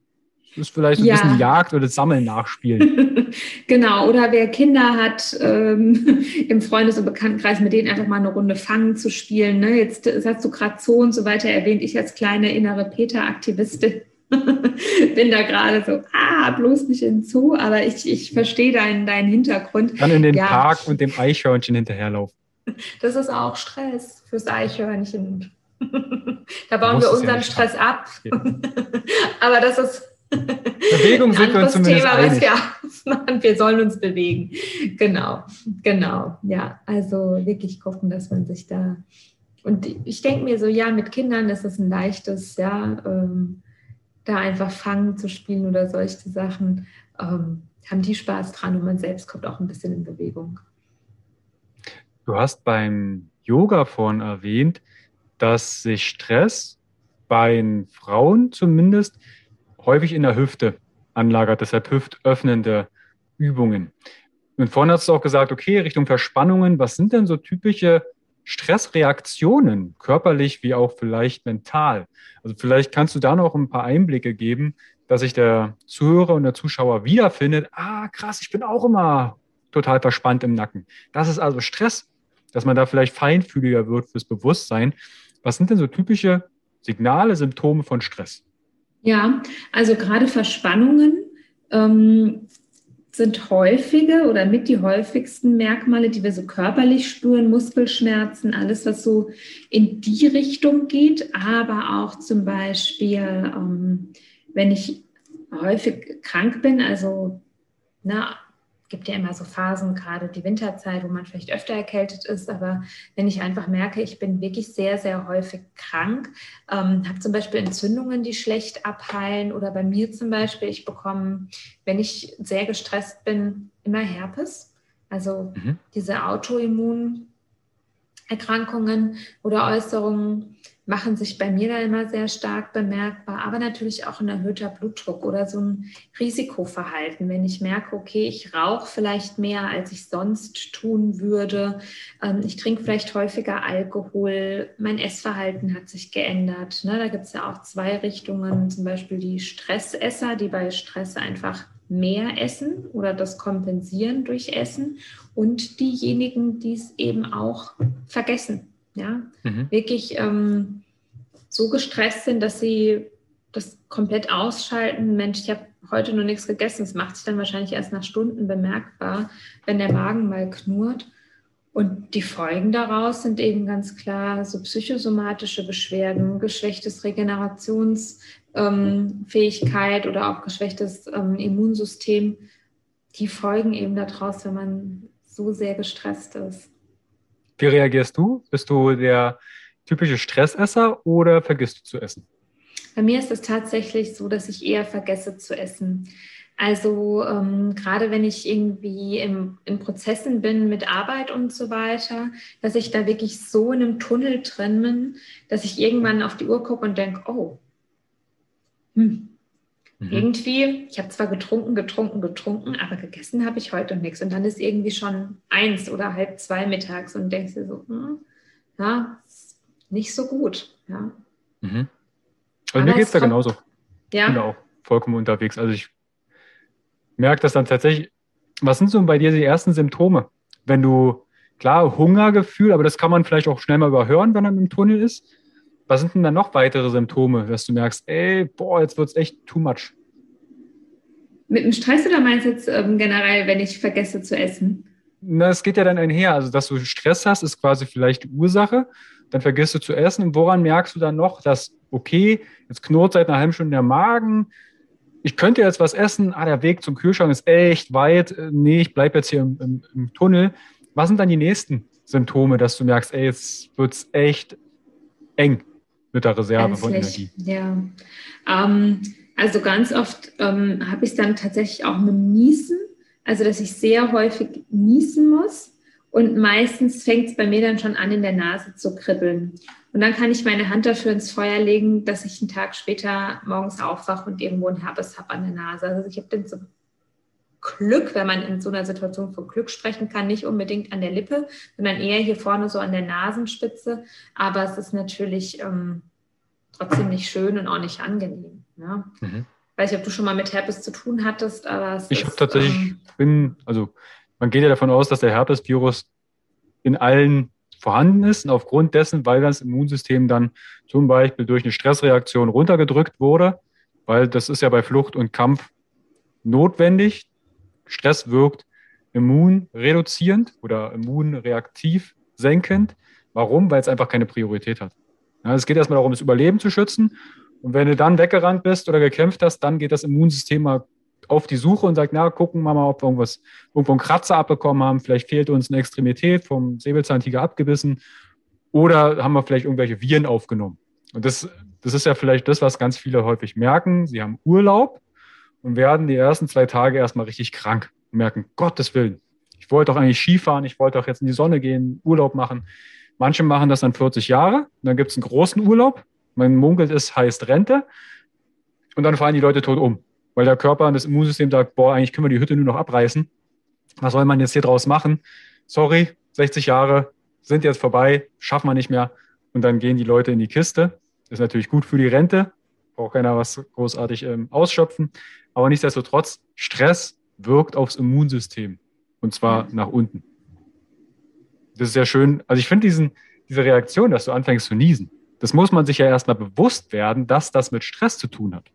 Das ist vielleicht so ein ja. bisschen Jagd oder Sammeln nachspielen. genau, oder wer Kinder hat, ähm, im Freundes- und Bekanntenkreis, mit denen einfach mal eine Runde Fangen zu spielen. Ne? Jetzt hast du gerade so und so weiter erwähnt. Ich als kleine innere Peter-Aktivistin bin da gerade so, ah, bloß nicht in Zoo, aber ich, ich verstehe deinen, deinen Hintergrund. Dann in den ja. Park und dem Eichhörnchen hinterherlaufen. Das ist auch Stress fürs Eichhörnchen. da bauen wir unseren ja Stress ab. aber das ist Bewegung sind wir uns zumindest Thema, einig. was wir machen. Wir sollen uns bewegen. Genau, genau. Ja, also wirklich gucken, dass man sich da. Und ich denke mir so, ja, mit Kindern ist es ein leichtes, ja, ähm, da einfach fangen zu spielen oder solche Sachen. Ähm, haben die Spaß dran und man selbst kommt auch ein bisschen in Bewegung. Du hast beim Yoga vorhin erwähnt, dass sich Stress bei Frauen zumindest häufig in der Hüfte anlagert, deshalb hüftöffnende Übungen. Und vorhin hast du auch gesagt, okay, Richtung Verspannungen, was sind denn so typische Stressreaktionen, körperlich wie auch vielleicht mental? Also vielleicht kannst du da noch ein paar Einblicke geben, dass sich der Zuhörer und der Zuschauer wiederfindet. Ah, krass, ich bin auch immer total verspannt im Nacken. Das ist also Stress, dass man da vielleicht feinfühliger wird fürs Bewusstsein. Was sind denn so typische Signale, Symptome von Stress? Ja, also gerade Verspannungen ähm, sind häufige oder mit die häufigsten Merkmale, die wir so körperlich spüren, Muskelschmerzen, alles, was so in die Richtung geht, aber auch zum Beispiel, ähm, wenn ich häufig krank bin, also na, gibt ja immer so Phasen, gerade die Winterzeit, wo man vielleicht öfter erkältet ist. Aber wenn ich einfach merke, ich bin wirklich sehr, sehr häufig krank, ähm, habe zum Beispiel Entzündungen, die schlecht abheilen oder bei mir zum Beispiel, ich bekomme, wenn ich sehr gestresst bin, immer Herpes. Also mhm. diese Autoimmunerkrankungen oder Äußerungen machen sich bei mir da immer sehr stark bemerkbar, aber natürlich auch ein erhöhter Blutdruck oder so ein Risikoverhalten. Wenn ich merke, okay, ich rauche vielleicht mehr, als ich sonst tun würde, ähm, ich trinke vielleicht häufiger Alkohol, mein Essverhalten hat sich geändert. Ne? Da gibt es ja auch zwei Richtungen, zum Beispiel die Stressesser, die bei Stress einfach mehr essen oder das kompensieren durch Essen und diejenigen, die es eben auch vergessen ja, mhm. wirklich ähm, so gestresst sind, dass sie das komplett ausschalten. Mensch, ich habe heute noch nichts gegessen. Das macht sich dann wahrscheinlich erst nach Stunden bemerkbar, wenn der Magen mal knurrt. Und die Folgen daraus sind eben ganz klar so psychosomatische Beschwerden, geschwächtes Regenerationsfähigkeit ähm, oder auch geschwächtes ähm, Immunsystem. Die folgen eben daraus, wenn man so sehr gestresst ist. Wie reagierst du? Bist du der typische Stressesser oder vergisst du zu essen? Bei mir ist es tatsächlich so, dass ich eher vergesse zu essen. Also ähm, gerade wenn ich irgendwie im, in Prozessen bin mit Arbeit und so weiter, dass ich da wirklich so in einem Tunnel drin bin, dass ich irgendwann auf die Uhr gucke und denke, oh, hm, Mhm. Irgendwie, ich habe zwar getrunken, getrunken, getrunken, aber gegessen habe ich heute nichts. Und dann ist irgendwie schon eins oder halb zwei mittags und denkst dir so, hm, ja, nicht so gut. Ja. Mhm. Also mir geht es da genauso. Ja. Ich bin auch vollkommen unterwegs. Also ich merke das dann tatsächlich. Was sind so bei dir die ersten Symptome? Wenn du, klar, Hungergefühl, aber das kann man vielleicht auch schnell mal überhören, wenn man im Tunnel ist. Was sind denn dann noch weitere Symptome, dass du merkst, ey, boah, jetzt wird es echt too much? Mit dem Stress oder meinst du jetzt ähm, generell, wenn ich vergesse zu essen? Na, es geht ja dann einher. Also, dass du Stress hast, ist quasi vielleicht die Ursache. Dann vergisst du zu essen. Und woran merkst du dann noch, dass, okay, jetzt knurrt seit einer halben Stunde der Magen. Ich könnte jetzt was essen. Ah, der Weg zum Kühlschrank ist echt weit. Äh, nee, ich bleibe jetzt hier im, im, im Tunnel. Was sind dann die nächsten Symptome, dass du merkst, ey, jetzt wird es echt eng? Mit der Reserve Ernstlich? von Energie. Ja, ähm, also ganz oft ähm, habe ich es dann tatsächlich auch mit Niesen, also dass ich sehr häufig niesen muss. Und meistens fängt es bei mir dann schon an, in der Nase zu kribbeln. Und dann kann ich meine Hand dafür ins Feuer legen, dass ich einen Tag später morgens aufwache und irgendwo ein Herpes habe an der Nase. Also ich habe dann so Glück, wenn man in so einer Situation von Glück sprechen kann, nicht unbedingt an der Lippe, sondern eher hier vorne so an der Nasenspitze. Aber es ist natürlich ähm, trotzdem nicht schön und auch nicht angenehm. Ja? Mhm. Weiß nicht, ob du schon mal mit Herpes zu tun hattest, aber es Ich habe tatsächlich, ähm, bin, also man geht ja davon aus, dass der Herpesvirus in allen vorhanden ist und aufgrund dessen, weil das Immunsystem dann zum Beispiel durch eine Stressreaktion runtergedrückt wurde, weil das ist ja bei Flucht und Kampf notwendig, Stress wirkt immunreduzierend oder immunreaktiv senkend. Warum? Weil es einfach keine Priorität hat. Ja, es geht erstmal darum, das Überleben zu schützen. Und wenn du dann weggerannt bist oder gekämpft hast, dann geht das Immunsystem mal auf die Suche und sagt, na, gucken wir mal, ob wir irgendwas, irgendwo einen Kratzer abbekommen haben. Vielleicht fehlt uns eine Extremität vom Säbelzahntiger abgebissen. Oder haben wir vielleicht irgendwelche Viren aufgenommen. Und das, das ist ja vielleicht das, was ganz viele häufig merken. Sie haben Urlaub und werden die ersten zwei Tage erstmal richtig krank und merken, Gottes Willen, ich wollte doch eigentlich Skifahren, ich wollte doch jetzt in die Sonne gehen, Urlaub machen. Manche machen das dann 40 Jahre, dann gibt es einen großen Urlaub, man munkelt, es heißt Rente. und dann fallen die Leute tot um, weil der Körper und das Immunsystem sagt, boah, eigentlich können wir die Hütte nur noch abreißen. Was soll man jetzt hier draus machen? Sorry, 60 Jahre sind jetzt vorbei, schaffen wir nicht mehr. Und dann gehen die Leute in die Kiste. Ist natürlich gut für die Rente, braucht keiner was großartig ähm, ausschöpfen. Aber nichtsdestotrotz, Stress wirkt aufs Immunsystem und zwar nach unten. Das ist sehr schön. Also ich finde diesen, diese Reaktion, dass du anfängst zu niesen, das muss man sich ja erstmal bewusst werden, dass das mit Stress zu tun hat.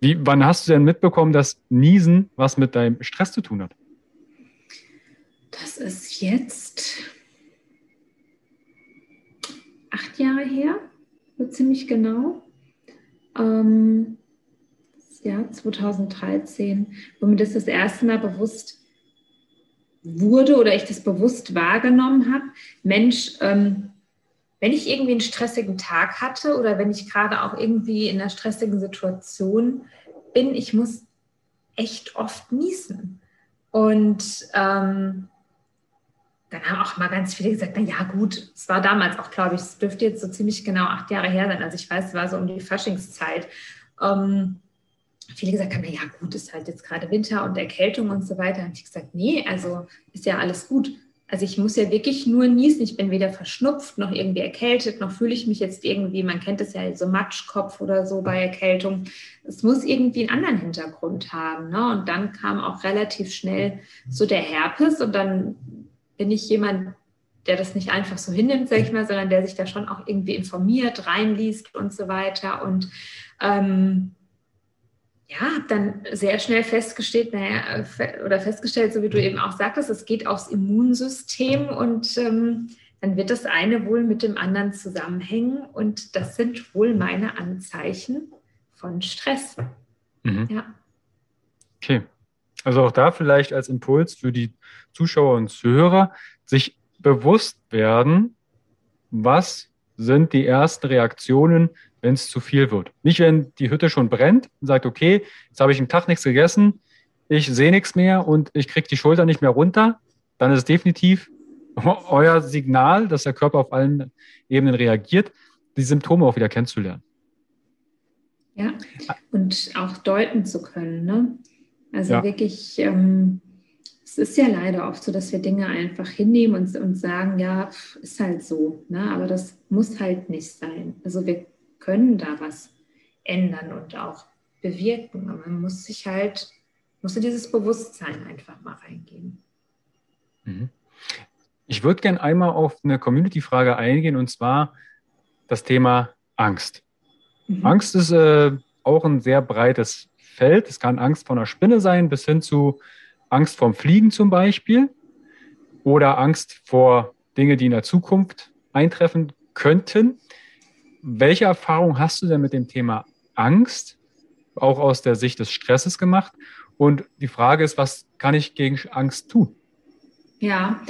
Wie, wann hast du denn mitbekommen, dass Niesen was mit deinem Stress zu tun hat? Das ist jetzt acht Jahre her, so ziemlich genau. Ähm, ja, 2013, wo mir das das erste Mal bewusst wurde oder ich das bewusst wahrgenommen habe. Mensch, ähm, wenn ich irgendwie einen stressigen Tag hatte oder wenn ich gerade auch irgendwie in einer stressigen Situation bin, ich muss echt oft niesen. Und ähm, dann haben auch mal ganz viele gesagt, na ja gut, es war damals auch, glaube ich, es dürfte jetzt so ziemlich genau acht Jahre her sein. Also ich weiß, es war so um die Faschingszeit. Ähm, viele gesagt haben, na ja gut, ist halt jetzt gerade Winter und Erkältung und so weiter. Und ich gesagt, nee, also ist ja alles gut. Also ich muss ja wirklich nur niesen. Ich bin weder verschnupft noch irgendwie erkältet, noch fühle ich mich jetzt irgendwie, man kennt es ja so Matschkopf oder so bei Erkältung. Es muss irgendwie einen anderen Hintergrund haben. Ne? Und dann kam auch relativ schnell so der Herpes und dann bin ich jemand, der das nicht einfach so hinnimmt, sage ich mal, sondern der sich da schon auch irgendwie informiert, reinliest und so weiter. Und ähm, ja, habe dann sehr schnell festgestellt, naja, oder festgestellt, so wie du eben auch sagtest, es geht aufs Immunsystem und ähm, dann wird das eine wohl mit dem anderen zusammenhängen und das sind wohl meine Anzeichen von Stress. Mhm. Ja. Okay. Also auch da vielleicht als Impuls für die Zuschauer und Zuhörer, sich bewusst werden, was sind die ersten Reaktionen, wenn es zu viel wird. Nicht, wenn die Hütte schon brennt und sagt, okay, jetzt habe ich einen Tag nichts gegessen, ich sehe nichts mehr und ich kriege die Schulter nicht mehr runter, dann ist es definitiv euer Signal, dass der Körper auf allen Ebenen reagiert, die Symptome auch wieder kennenzulernen. Ja, und auch deuten zu können. Ne? Also ja. wirklich, ähm, es ist ja leider oft so, dass wir Dinge einfach hinnehmen und, und sagen, ja, ist halt so. Ne? Aber das muss halt nicht sein. Also wir können da was ändern und auch bewirken. Aber man muss sich halt, muss in dieses Bewusstsein einfach mal reingehen. Mhm. Ich würde gerne einmal auf eine Community-Frage eingehen und zwar das Thema Angst. Mhm. Angst ist äh, auch ein sehr breites Feld. Es kann Angst vor einer Spinne sein, bis hin zu Angst vorm Fliegen zum Beispiel oder Angst vor Dinge, die in der Zukunft eintreffen könnten. Welche Erfahrung hast du denn mit dem Thema Angst, auch aus der Sicht des Stresses gemacht? Und die Frage ist, was kann ich gegen Angst tun? Ja,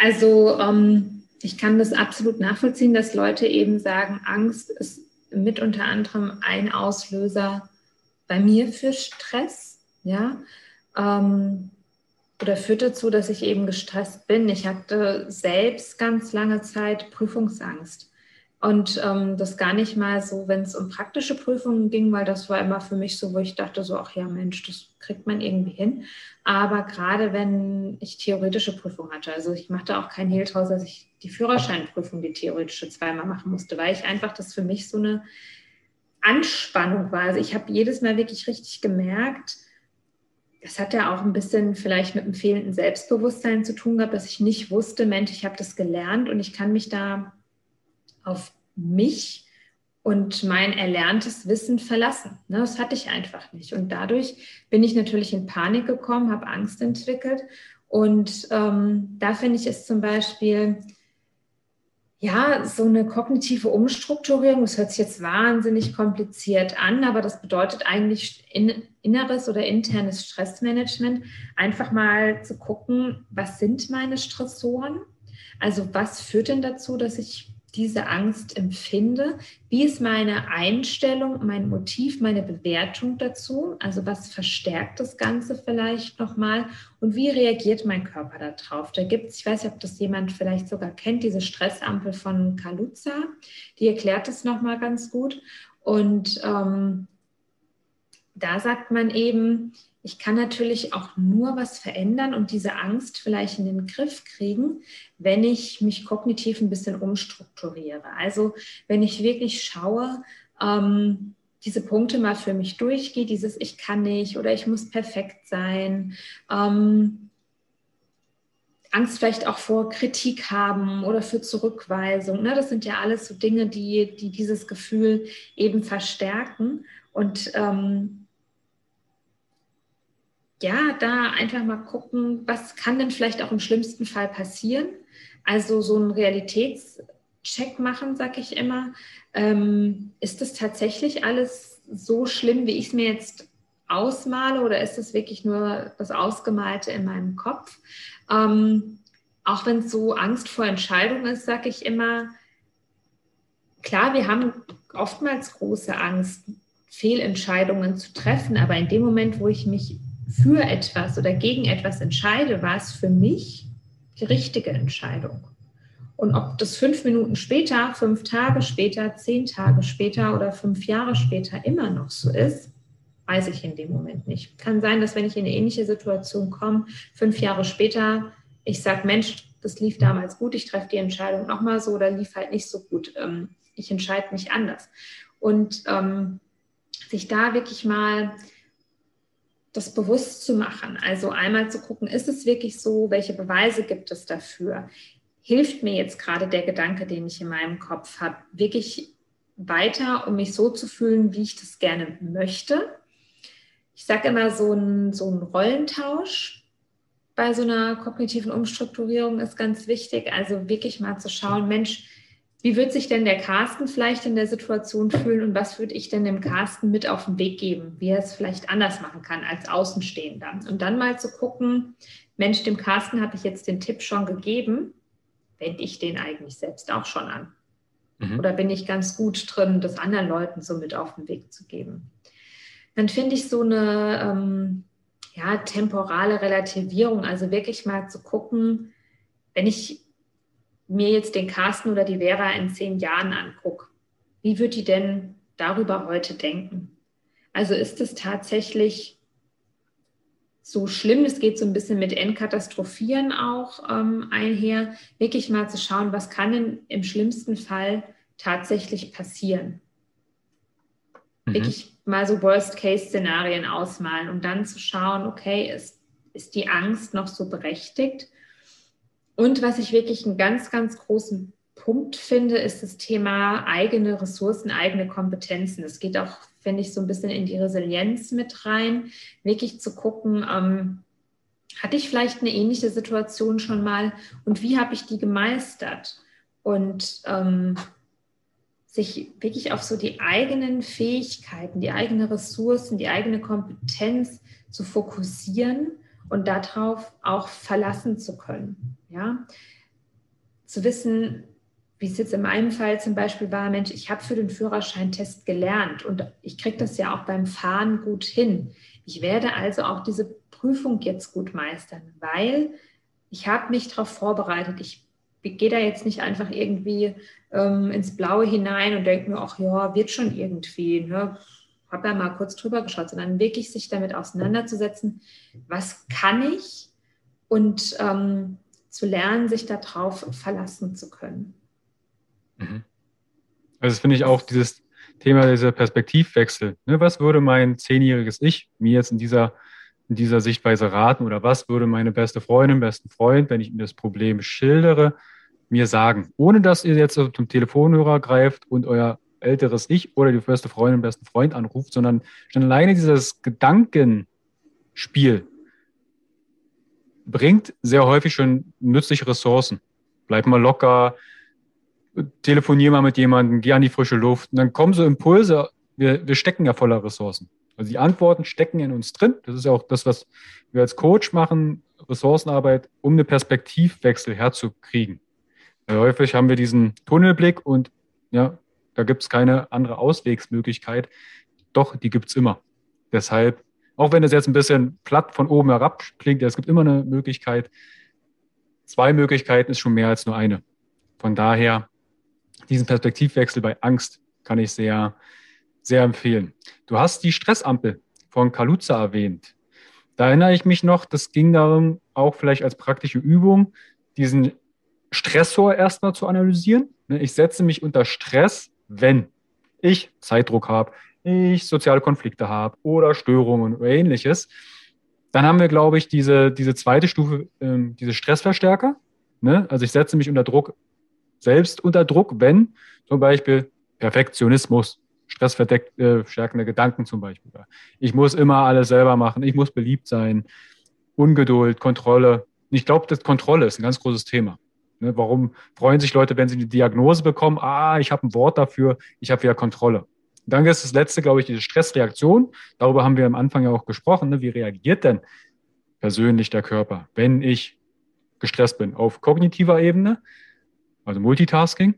also ähm, ich kann das absolut nachvollziehen, dass Leute eben sagen, Angst ist mit unter anderem ein Auslöser bei mir für Stress, ja, ähm, oder führt dazu, dass ich eben gestresst bin. Ich hatte selbst ganz lange Zeit Prüfungsangst. Und ähm, das gar nicht mal so, wenn es um praktische Prüfungen ging, weil das war immer für mich so, wo ich dachte so, ach ja Mensch, das kriegt man irgendwie hin. Aber gerade wenn ich theoretische Prüfungen hatte, also ich machte auch kein Hehl draus, dass ich die Führerscheinprüfung, die theoretische zweimal machen musste, weil ich einfach das für mich so eine Anspannung war. Also ich habe jedes Mal wirklich richtig gemerkt, das hat ja auch ein bisschen vielleicht mit dem fehlenden Selbstbewusstsein zu tun gehabt, dass ich nicht wusste, Mensch, ich habe das gelernt und ich kann mich da auf mich und mein erlerntes Wissen verlassen. Ne, das hatte ich einfach nicht. Und dadurch bin ich natürlich in Panik gekommen, habe Angst entwickelt. Und ähm, da finde ich es zum Beispiel, ja, so eine kognitive Umstrukturierung, das hört sich jetzt wahnsinnig kompliziert an, aber das bedeutet eigentlich in, inneres oder internes Stressmanagement, einfach mal zu gucken, was sind meine Stressoren? Also was führt denn dazu, dass ich diese Angst empfinde? Wie ist meine Einstellung, mein Motiv, meine Bewertung dazu? Also was verstärkt das Ganze vielleicht nochmal? Und wie reagiert mein Körper darauf? Da gibt es, ich weiß nicht, ob das jemand vielleicht sogar kennt, diese Stressampel von Kaluza. Die erklärt es nochmal ganz gut. Und ähm, da sagt man eben, ich kann natürlich auch nur was verändern und diese Angst vielleicht in den Griff kriegen, wenn ich mich kognitiv ein bisschen umstrukturiere. Also wenn ich wirklich schaue, ähm, diese Punkte mal für mich durchgehe, dieses Ich kann nicht oder ich muss perfekt sein. Ähm, Angst vielleicht auch vor Kritik haben oder für Zurückweisung. Ne? Das sind ja alles so Dinge, die, die dieses Gefühl eben verstärken. Und ähm, ja, da einfach mal gucken, was kann denn vielleicht auch im schlimmsten Fall passieren. Also so einen Realitätscheck machen, sag ich immer. Ähm, ist das tatsächlich alles so schlimm, wie ich es mir jetzt ausmale oder ist es wirklich nur das Ausgemalte in meinem Kopf? Ähm, auch wenn es so Angst vor Entscheidungen ist, sage ich immer, klar, wir haben oftmals große Angst, Fehlentscheidungen zu treffen, aber in dem Moment, wo ich mich für etwas oder gegen etwas entscheide, war es für mich die richtige Entscheidung. Und ob das fünf Minuten später, fünf Tage später, zehn Tage später oder fünf Jahre später immer noch so ist, weiß ich in dem Moment nicht. Kann sein, dass wenn ich in eine ähnliche Situation komme, fünf Jahre später, ich sage, Mensch, das lief damals gut, ich treffe die Entscheidung nochmal so oder lief halt nicht so gut. Ähm, ich entscheide mich anders. Und ähm, sich da wirklich mal das bewusst zu machen. Also einmal zu gucken, ist es wirklich so, welche Beweise gibt es dafür? Hilft mir jetzt gerade der Gedanke, den ich in meinem Kopf habe, wirklich weiter, um mich so zu fühlen, wie ich das gerne möchte? Ich sage immer, so ein, so ein Rollentausch bei so einer kognitiven Umstrukturierung ist ganz wichtig. Also wirklich mal zu schauen, Mensch, wie wird sich denn der Carsten vielleicht in der Situation fühlen und was würde ich denn dem Carsten mit auf den Weg geben, wie er es vielleicht anders machen kann als Außenstehender? Und dann mal zu gucken, Mensch, dem Carsten habe ich jetzt den Tipp schon gegeben, wende ich den eigentlich selbst auch schon an? Mhm. Oder bin ich ganz gut drin, das anderen Leuten so mit auf den Weg zu geben? Dann finde ich so eine ähm, ja, temporale Relativierung, also wirklich mal zu gucken, wenn ich mir jetzt den Carsten oder die Vera in zehn Jahren angucke, wie wird die denn darüber heute denken? Also ist es tatsächlich so schlimm, es geht so ein bisschen mit Entkatastrophieren auch ähm, einher, wirklich mal zu schauen, was kann denn im schlimmsten Fall tatsächlich passieren? Mhm. Wirklich mal so Worst-Case-Szenarien ausmalen und dann zu schauen, okay, ist, ist die Angst noch so berechtigt? Und was ich wirklich einen ganz, ganz großen Punkt finde, ist das Thema eigene Ressourcen, eigene Kompetenzen. Es geht auch, finde ich, so ein bisschen in die Resilienz mit rein, wirklich zu gucken, ähm, hatte ich vielleicht eine ähnliche Situation schon mal und wie habe ich die gemeistert? Und ähm, sich wirklich auf so die eigenen Fähigkeiten, die eigenen Ressourcen, die eigene Kompetenz zu fokussieren und darauf auch verlassen zu können. Ja? Zu wissen, wie es jetzt in meinem Fall zum Beispiel war, Mensch, ich habe für den Führerscheintest gelernt und ich kriege das ja auch beim Fahren gut hin. Ich werde also auch diese Prüfung jetzt gut meistern, weil ich habe mich darauf vorbereitet. Ich gehe da jetzt nicht einfach irgendwie ähm, ins Blaue hinein und denke mir, ach ja, wird schon irgendwie. Ne? Habe ja mal kurz drüber geschaut, sondern wirklich sich damit auseinanderzusetzen, was kann ich und ähm, zu lernen, sich darauf verlassen zu können. Mhm. Also das finde ich auch dieses Thema, dieser Perspektivwechsel. Ne? Was würde mein zehnjähriges Ich mir jetzt in dieser, in dieser Sichtweise raten oder was würde meine beste Freundin, besten Freund, wenn ich ihm das Problem schildere, mir sagen, ohne dass ihr jetzt zum Telefonhörer greift und euer älteres Ich oder die beste Freundin, besten Freund anruft, sondern schon alleine dieses Gedankenspiel bringt sehr häufig schon nützliche Ressourcen. Bleib mal locker, telefonier mal mit jemandem, geh an die frische Luft. Und dann kommen so Impulse. Wir, wir stecken ja voller Ressourcen. Also die Antworten stecken in uns drin. Das ist ja auch das, was wir als Coach machen, Ressourcenarbeit, um eine Perspektivwechsel herzukriegen. häufig haben wir diesen Tunnelblick und ja, da gibt es keine andere Auswegsmöglichkeit. Doch, die gibt es immer. Deshalb, auch wenn es jetzt ein bisschen platt von oben herab klingt, es gibt immer eine Möglichkeit. Zwei Möglichkeiten ist schon mehr als nur eine. Von daher, diesen Perspektivwechsel bei Angst kann ich sehr, sehr empfehlen. Du hast die Stressampel von Kaluza erwähnt. Da erinnere ich mich noch, das ging darum, auch vielleicht als praktische Übung, diesen Stressor erstmal zu analysieren. Ne, ich setze mich unter Stress, wenn ich Zeitdruck habe, ich soziale Konflikte habe oder Störungen oder ähnliches. Dann haben wir, glaube ich, diese, diese zweite Stufe, ähm, diese Stressverstärker. Ne? Also ich setze mich unter Druck, selbst unter Druck, wenn zum Beispiel Perfektionismus, stressverstärkende äh, Gedanken zum Beispiel. Ich muss immer alles selber machen, ich muss beliebt sein, Ungeduld, Kontrolle. Ich glaube, das Kontrolle ist ein ganz großes Thema. Ne? Warum freuen sich Leute, wenn sie eine Diagnose bekommen? Ah, ich habe ein Wort dafür, ich habe wieder Kontrolle. Dann ist das letzte, glaube ich, diese Stressreaktion. Darüber haben wir am Anfang ja auch gesprochen. Ne? Wie reagiert denn persönlich der Körper, wenn ich gestresst bin? Auf kognitiver Ebene, also Multitasking,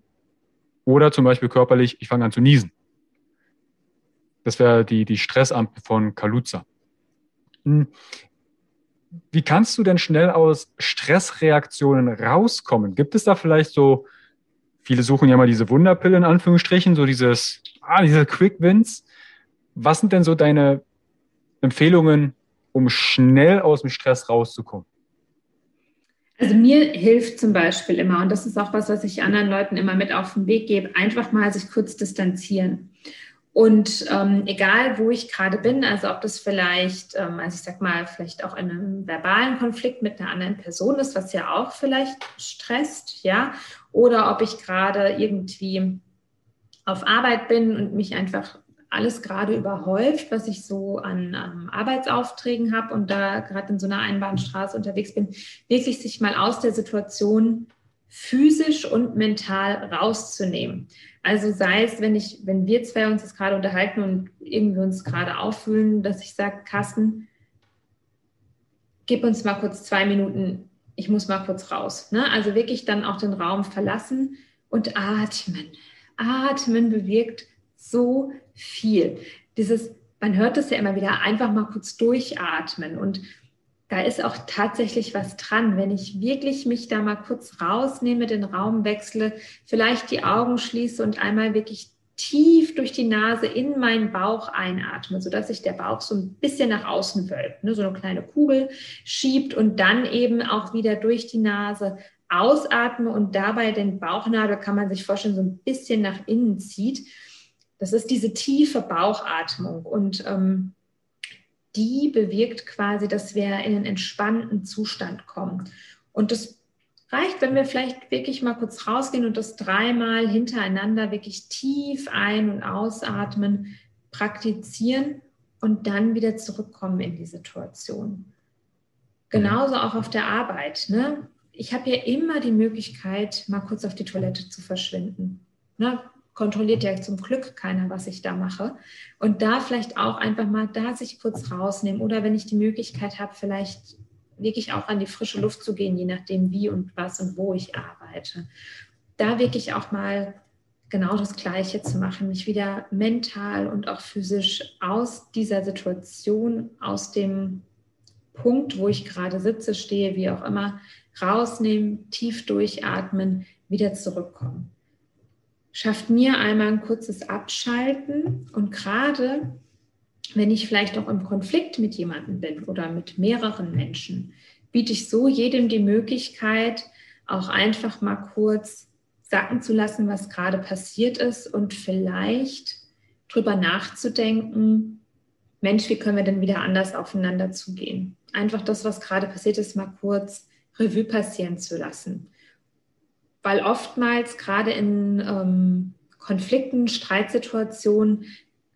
oder zum Beispiel körperlich, ich fange an zu niesen. Das wäre die, die Stressampel von Kaluza. Wie kannst du denn schnell aus Stressreaktionen rauskommen? Gibt es da vielleicht so, viele suchen ja mal diese Wunderpille in Anführungsstrichen, so dieses, ah, diese Quick Wins. Was sind denn so deine Empfehlungen, um schnell aus dem Stress rauszukommen? Also mir hilft zum Beispiel immer, und das ist auch was, was ich anderen Leuten immer mit auf den Weg gebe, einfach mal sich kurz distanzieren. Und ähm, egal, wo ich gerade bin, also ob das vielleicht, ähm, also ich sag mal, vielleicht auch in einem verbalen Konflikt mit einer anderen Person ist, was ja auch vielleicht stresst, ja, oder ob ich gerade irgendwie auf Arbeit bin und mich einfach alles gerade überhäuft, was ich so an ähm, Arbeitsaufträgen habe und da gerade in so einer Einbahnstraße unterwegs bin, wirklich sich mal aus der Situation physisch und mental rauszunehmen. Also sei es, wenn ich, wenn wir zwei uns jetzt gerade unterhalten und irgendwie uns gerade auffühlen, dass ich sage, Carsten, gib uns mal kurz zwei Minuten, ich muss mal kurz raus. Ne? Also wirklich dann auch den Raum verlassen und atmen. Atmen bewirkt so viel. Dieses, man hört es ja immer wieder, einfach mal kurz durchatmen und da ist auch tatsächlich was dran. Wenn ich wirklich mich da mal kurz rausnehme, den Raum wechsle, vielleicht die Augen schließe und einmal wirklich tief durch die Nase in meinen Bauch einatme, sodass sich der Bauch so ein bisschen nach außen wölbt, ne, so eine kleine Kugel schiebt und dann eben auch wieder durch die Nase ausatme und dabei den Bauchnabel, kann man sich vorstellen, so ein bisschen nach innen zieht. Das ist diese tiefe Bauchatmung und ähm, die bewirkt quasi, dass wir in einen entspannten Zustand kommen. Und das reicht, wenn wir vielleicht wirklich mal kurz rausgehen und das dreimal hintereinander wirklich tief ein- und ausatmen, praktizieren und dann wieder zurückkommen in die Situation. Genauso auch auf der Arbeit. Ne? Ich habe ja immer die Möglichkeit, mal kurz auf die Toilette zu verschwinden. Ne? Kontrolliert ja zum Glück keiner, was ich da mache. Und da vielleicht auch einfach mal da sich kurz rausnehmen oder wenn ich die Möglichkeit habe, vielleicht wirklich auch an die frische Luft zu gehen, je nachdem wie und was und wo ich arbeite. Da wirklich auch mal genau das Gleiche zu machen, mich wieder mental und auch physisch aus dieser Situation, aus dem Punkt, wo ich gerade sitze, stehe, wie auch immer, rausnehmen, tief durchatmen, wieder zurückkommen schafft mir einmal ein kurzes Abschalten und gerade wenn ich vielleicht auch im Konflikt mit jemandem bin oder mit mehreren Menschen, biete ich so jedem die Möglichkeit, auch einfach mal kurz sacken zu lassen, was gerade passiert ist und vielleicht drüber nachzudenken, Mensch, wie können wir denn wieder anders aufeinander zugehen? Einfach das, was gerade passiert ist, mal kurz Revue passieren zu lassen weil oftmals gerade in ähm, Konflikten, Streitsituationen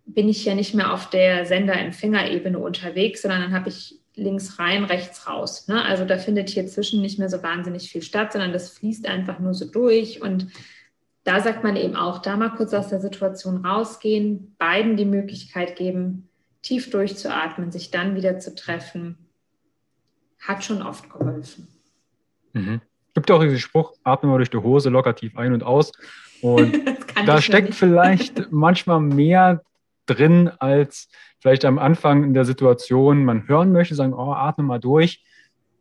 bin ich ja nicht mehr auf der Sender-Empfänger-Ebene unterwegs, sondern dann habe ich links rein, rechts raus. Ne? Also da findet hier zwischen nicht mehr so wahnsinnig viel statt, sondern das fließt einfach nur so durch. Und da sagt man eben auch, da mal kurz aus der Situation rausgehen, beiden die Möglichkeit geben, tief durchzuatmen, sich dann wieder zu treffen, hat schon oft geholfen. Mhm gibt auch diesen Spruch, atme mal durch die Hose locker tief ein und aus. Und da steckt vielleicht manchmal mehr drin, als vielleicht am Anfang in der Situation man hören möchte, sagen, oh, atme mal durch.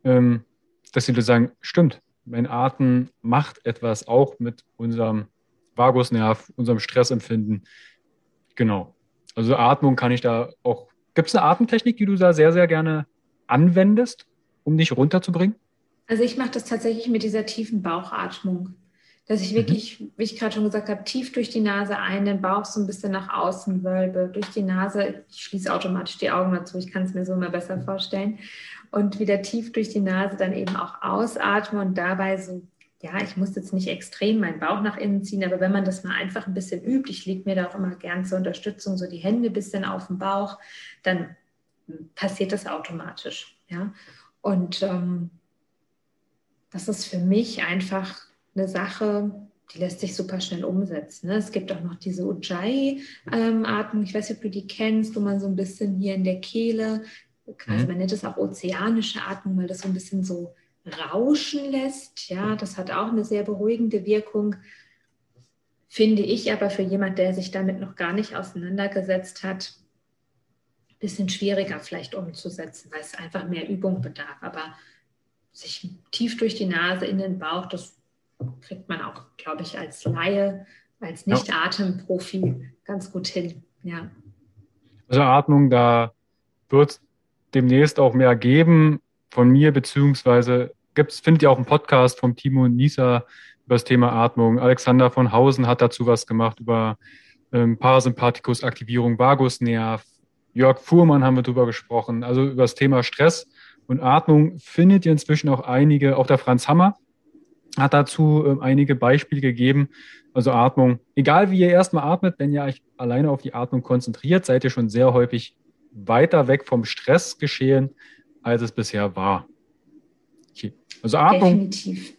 Ähm, dass sie sagen, stimmt, mein Atem macht etwas auch mit unserem Vagusnerv, unserem Stressempfinden. Genau. Also Atmung kann ich da auch Gibt es eine Atemtechnik, die du da sehr, sehr gerne anwendest, um dich runterzubringen? Also ich mache das tatsächlich mit dieser tiefen Bauchatmung dass ich mhm. wirklich, mhm. wie ich gerade schon gesagt habe, tief durch die Nase ein, den Bauch so ein bisschen nach außen wölbe, durch die Nase, ich schließe automatisch die Augen dazu, ich kann es mir so immer besser vorstellen, und wieder tief durch die Nase dann eben auch ausatme und dabei so, ja, ich muss jetzt nicht extrem meinen Bauch nach innen ziehen, aber wenn man das mal einfach ein bisschen übt, ich lege mir da auch immer gern zur Unterstützung so die Hände ein bisschen auf den Bauch, dann passiert das automatisch, ja, und ähm, das ist für mich einfach eine Sache, die lässt sich super schnell umsetzen. Ne? Es gibt auch noch diese Ujjayi-Atmung, ich weiß nicht, ob du die kennst, wo man so ein bisschen hier in der Kehle, quasi, mhm. man nennt es auch ozeanische Atmung, weil das so ein bisschen so rauschen lässt. Ja, das hat auch eine sehr beruhigende Wirkung, finde ich aber für jemand, der sich damit noch gar nicht auseinandergesetzt hat, ein bisschen schwieriger vielleicht umzusetzen, weil es einfach mehr Übung bedarf. Aber sich tief durch die Nase in den Bauch, das kriegt man auch, glaube ich, als Laie, als Nicht-Atemprofi ganz gut hin. Ja. Also Atmung, da wird es demnächst auch mehr geben von mir, beziehungsweise gibt's, findet ihr auch einen Podcast vom Timo und Nisa über das Thema Atmung. Alexander von Hausen hat dazu was gemacht über ähm, Parasympathikus-Aktivierung, Vagusnerv. Jörg Fuhrmann haben wir darüber gesprochen. Also über das Thema Stress und Atmung findet ihr inzwischen auch einige, auch der Franz Hammer hat dazu äh, einige Beispiele gegeben. Also Atmung. Egal wie ihr erstmal atmet, wenn ihr euch alleine auf die Atmung konzentriert, seid ihr schon sehr häufig weiter weg vom Stressgeschehen, als es bisher war. Okay. Also Atmung. Definitiv.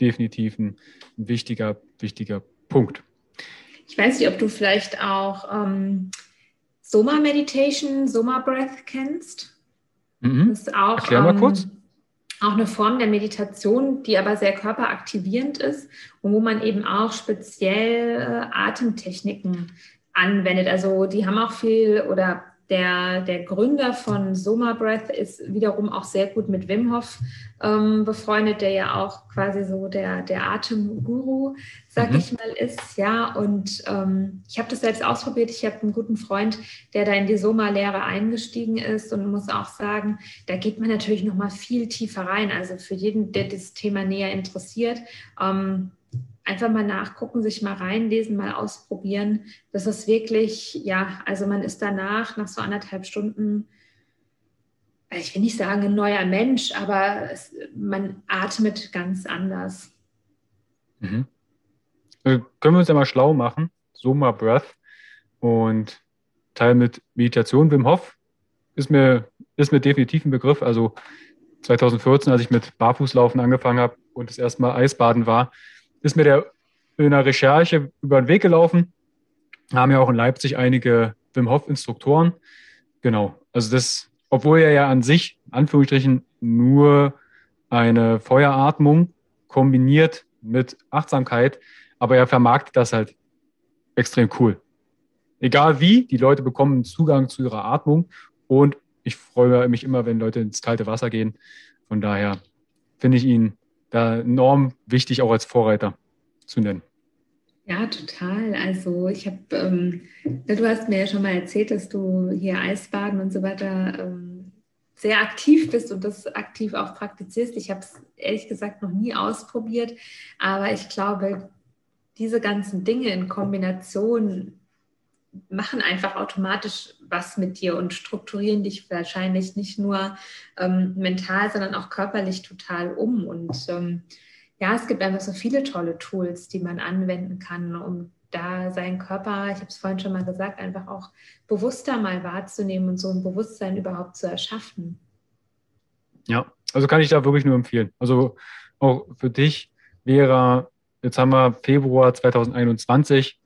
Definitiv ein, ein wichtiger, wichtiger Punkt. Ich weiß nicht, ob du vielleicht auch ähm, Soma Meditation, Soma Breath kennst. Mhm. Das ist auch, Erklär mal ähm, kurz auch eine Form der Meditation, die aber sehr körperaktivierend ist und wo man eben auch speziell äh, Atemtechniken anwendet. Also die haben auch viel oder der, der Gründer von Soma Breath ist wiederum auch sehr gut mit Wim Hof ähm, befreundet, der ja auch quasi so der, der Atemguru, sag mhm. ich mal, ist. Ja, und ähm, ich habe das selbst ausprobiert. Ich habe einen guten Freund, der da in die Soma-Lehre eingestiegen ist und muss auch sagen, da geht man natürlich noch mal viel tiefer rein. Also für jeden, der das Thema näher interessiert, ähm, einfach mal nachgucken, sich mal reinlesen, mal ausprobieren. Das ist wirklich, ja, also man ist danach, nach so anderthalb Stunden, ich will nicht sagen ein neuer Mensch, aber es, man atmet ganz anders. Mhm. Also können wir uns ja mal schlau machen. Soma Breath und Teil mit Meditation. Wim Hof ist mir, ist mir definitiv ein Begriff. Also 2014, als ich mit Barfußlaufen angefangen habe und das erste Mal Eisbaden war, ist mir der in der Recherche über den Weg gelaufen. Haben ja auch in Leipzig einige Wim Hof Instruktoren. Genau. Also das, obwohl er ja an sich, Anführungsstrichen, nur eine Feueratmung kombiniert mit Achtsamkeit, aber er vermarktet das halt extrem cool. Egal wie, die Leute bekommen Zugang zu ihrer Atmung und ich freue mich immer, wenn Leute ins kalte Wasser gehen. Von daher finde ich ihn da enorm wichtig, auch als Vorreiter zu nennen. Ja, total. Also ich habe, ähm, du hast mir ja schon mal erzählt, dass du hier Eisbaden und so weiter ähm, sehr aktiv bist und das aktiv auch praktizierst. Ich habe es ehrlich gesagt noch nie ausprobiert, aber ich glaube, diese ganzen Dinge in Kombination machen einfach automatisch was mit dir und strukturieren dich wahrscheinlich nicht nur ähm, mental, sondern auch körperlich total um. Und ähm, ja, es gibt einfach so viele tolle Tools, die man anwenden kann, um da seinen Körper, ich habe es vorhin schon mal gesagt, einfach auch bewusster mal wahrzunehmen und so ein Bewusstsein überhaupt zu erschaffen. Ja, also kann ich da wirklich nur empfehlen. Also auch für dich wäre, jetzt haben wir Februar 2021,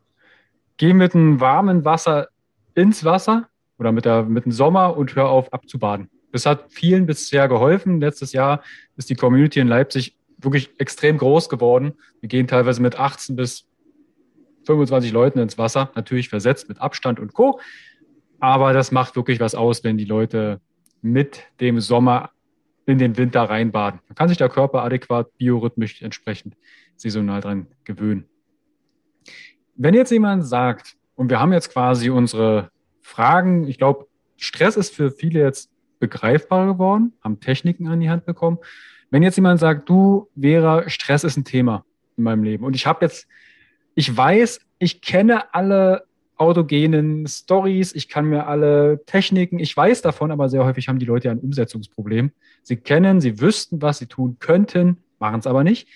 geh mit einem warmen Wasser ins Wasser oder mit, der, mit dem Sommer und hör auf abzubaden. Das hat vielen bisher geholfen. Letztes Jahr ist die Community in Leipzig wirklich extrem groß geworden. Wir gehen teilweise mit 18 bis 25 Leuten ins Wasser, natürlich versetzt mit Abstand und Co. Aber das macht wirklich was aus, wenn die Leute mit dem Sommer in den Winter reinbaden. Man kann sich der Körper adäquat biorhythmisch entsprechend saisonal dran gewöhnen. Wenn jetzt jemand sagt, und wir haben jetzt quasi unsere Fragen, ich glaube, Stress ist für viele jetzt begreifbar geworden, haben Techniken an die Hand bekommen. Wenn jetzt jemand sagt, du, Vera, Stress ist ein Thema in meinem Leben und ich habe jetzt, ich weiß, ich kenne alle autogenen Stories, ich kann mir alle Techniken, ich weiß davon, aber sehr häufig haben die Leute ja ein Umsetzungsproblem. Sie kennen, sie wüssten, was sie tun könnten, machen es aber nicht.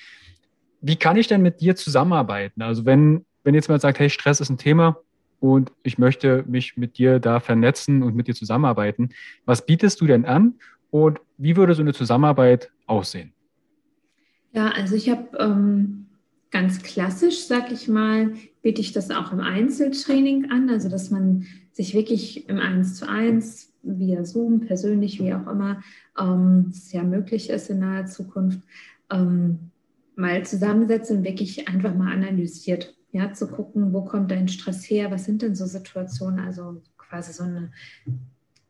Wie kann ich denn mit dir zusammenarbeiten? Also wenn, wenn jetzt mal sagt, hey, Stress ist ein Thema und ich möchte mich mit dir da vernetzen und mit dir zusammenarbeiten, was bietest du denn an und wie würde so eine Zusammenarbeit aussehen? Ja, also ich habe ähm, ganz klassisch, sag ich mal, biete ich das auch im Einzeltraining an, also dass man sich wirklich im Eins zu eins via Zoom, persönlich, wie auch immer, ähm, es ja möglich ist in naher Zukunft, ähm, mal zusammensetzt und wirklich einfach mal analysiert. Ja, zu gucken, wo kommt dein Stress her, was sind denn so Situationen, also quasi so eine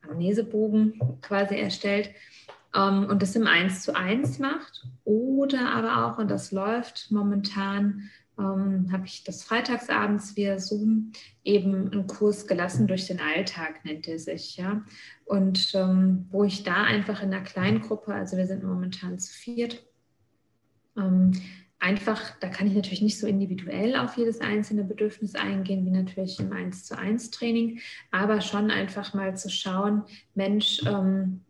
Amnesebogen quasi erstellt ähm, und das im Eins zu eins macht. Oder aber auch, und das läuft momentan, ähm, habe ich das freitagsabends via Zoom eben einen Kurs gelassen durch den Alltag, nennt er sich, ja. Und ähm, wo ich da einfach in einer kleinen Gruppe, also wir sind momentan zu viert, ähm, einfach, da kann ich natürlich nicht so individuell auf jedes einzelne Bedürfnis eingehen, wie natürlich im 1 zu 1 Training, aber schon einfach mal zu schauen, Mensch, ähm,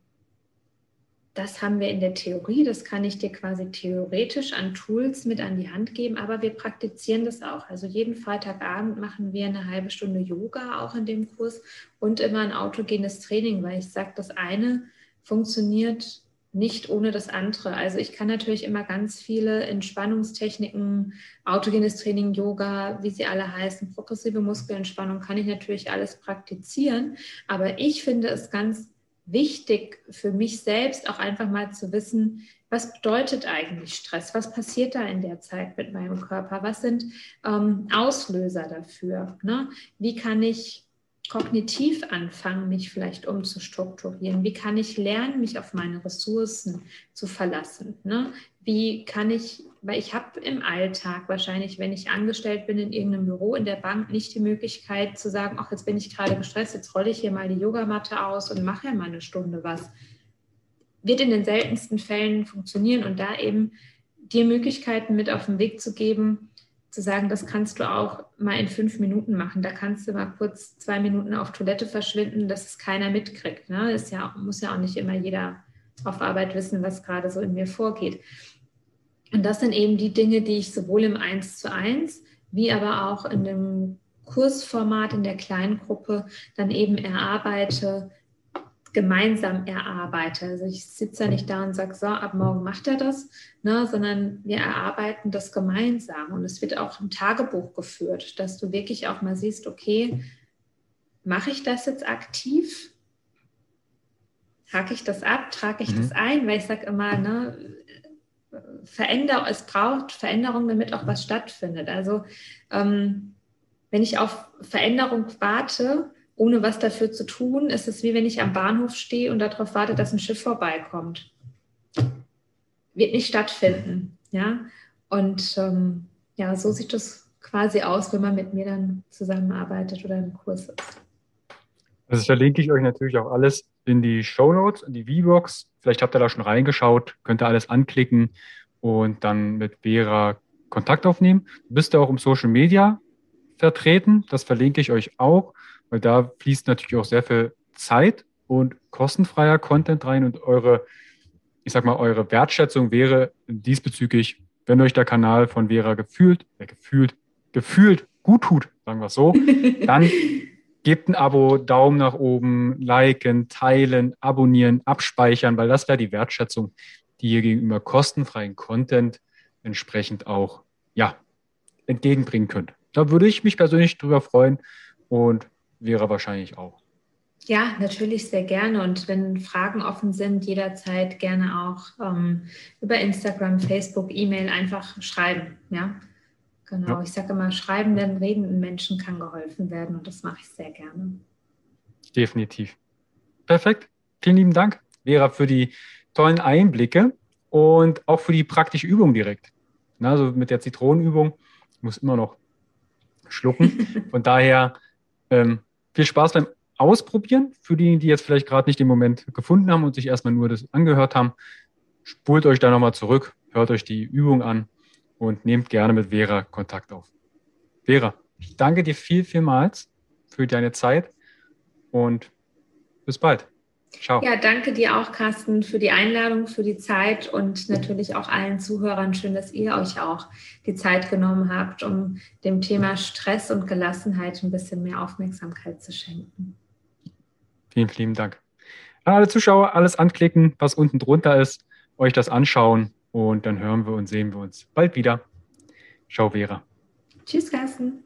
das haben wir in der Theorie, das kann ich dir quasi theoretisch an Tools mit an die Hand geben, aber wir praktizieren das auch. Also jeden Freitagabend machen wir eine halbe Stunde Yoga auch in dem Kurs und immer ein autogenes Training, weil ich sage, das eine funktioniert nicht ohne das andere. Also ich kann natürlich immer ganz viele Entspannungstechniken, autogenes Training, Yoga, wie sie alle heißen, progressive Muskelentspannung, kann ich natürlich alles praktizieren. Aber ich finde es ganz wichtig für mich selbst auch einfach mal zu wissen, was bedeutet eigentlich Stress? Was passiert da in der Zeit mit meinem Körper? Was sind ähm, Auslöser dafür? Ne? Wie kann ich kognitiv anfangen, mich vielleicht umzustrukturieren? Wie kann ich lernen, mich auf meine Ressourcen zu verlassen? Ne? Wie kann ich, weil ich habe im Alltag wahrscheinlich, wenn ich angestellt bin in irgendeinem Büro in der Bank, nicht die Möglichkeit zu sagen, ach, jetzt bin ich gerade gestresst, jetzt rolle ich hier mal die Yogamatte aus und mache ja mal eine Stunde was. Wird in den seltensten Fällen funktionieren und da eben dir Möglichkeiten mit auf den Weg zu geben, zu sagen, das kannst du auch mal in fünf Minuten machen. Da kannst du mal kurz zwei Minuten auf Toilette verschwinden, dass es keiner mitkriegt. Ne? Ist ja, muss ja auch nicht immer jeder auf Arbeit wissen, was gerade so in mir vorgeht. Und das sind eben die Dinge, die ich sowohl im Eins zu eins wie aber auch in dem Kursformat in der kleinen Gruppe dann eben erarbeite, gemeinsam erarbeite. Also ich sitze ja nicht da und sage, so, ab morgen macht er das, ne, sondern wir erarbeiten das gemeinsam. Und es wird auch im Tagebuch geführt, dass du wirklich auch mal siehst, okay, mache ich das jetzt aktiv? Hake ich das ab? Trage ich mhm. das ein? Weil ich sage immer, ne, Veränder es braucht Veränderung, damit auch was stattfindet. Also ähm, wenn ich auf Veränderung warte, ohne was dafür zu tun, ist es wie wenn ich am Bahnhof stehe und darauf warte, dass ein Schiff vorbeikommt. Wird nicht stattfinden. Ja? Und ähm, ja, so sieht das quasi aus, wenn man mit mir dann zusammenarbeitet oder im Kurs ist. Das verlinke ich euch natürlich auch alles in die Show Notes, in die V-Box. Vielleicht habt ihr da schon reingeschaut, könnt ihr alles anklicken und dann mit Vera Kontakt aufnehmen. Du bist ja auch im Social Media vertreten. Das verlinke ich euch auch weil da fließt natürlich auch sehr viel Zeit und kostenfreier Content rein und eure, ich sag mal, eure Wertschätzung wäre diesbezüglich, wenn euch der Kanal von Vera gefühlt, äh, gefühlt, gefühlt gut tut, sagen wir es so, dann gebt ein Abo, Daumen nach oben, liken, teilen, abonnieren, abspeichern, weil das wäre die Wertschätzung, die ihr gegenüber kostenfreien Content entsprechend auch, ja, entgegenbringen könnt. Da würde ich mich persönlich drüber freuen und wäre wahrscheinlich auch. Ja, natürlich sehr gerne. Und wenn Fragen offen sind, jederzeit gerne auch ähm, über Instagram, Facebook, E-Mail einfach schreiben. Ja, genau. Ja. Ich sage immer, schreibenden, redenden Menschen kann geholfen werden und das mache ich sehr gerne. Definitiv. Perfekt. Vielen lieben Dank, Vera, für die tollen Einblicke und auch für die praktische Übung direkt. also mit der Zitronenübung muss immer noch schlucken. Von daher ähm, viel Spaß beim ausprobieren. Für die, die jetzt vielleicht gerade nicht den Moment gefunden haben und sich erstmal nur das angehört haben, spult euch da nochmal zurück, hört euch die Übung an und nehmt gerne mit Vera Kontakt auf. Vera, ich danke dir viel, vielmals für deine Zeit und bis bald. Ciao. Ja, danke dir auch, Carsten, für die Einladung, für die Zeit und natürlich auch allen Zuhörern. Schön, dass ihr euch auch die Zeit genommen habt, um dem Thema Stress und Gelassenheit ein bisschen mehr Aufmerksamkeit zu schenken. Vielen, vielen Dank. An alle Zuschauer, alles anklicken, was unten drunter ist, euch das anschauen und dann hören wir und sehen wir uns bald wieder. Ciao, Vera. Tschüss, Carsten.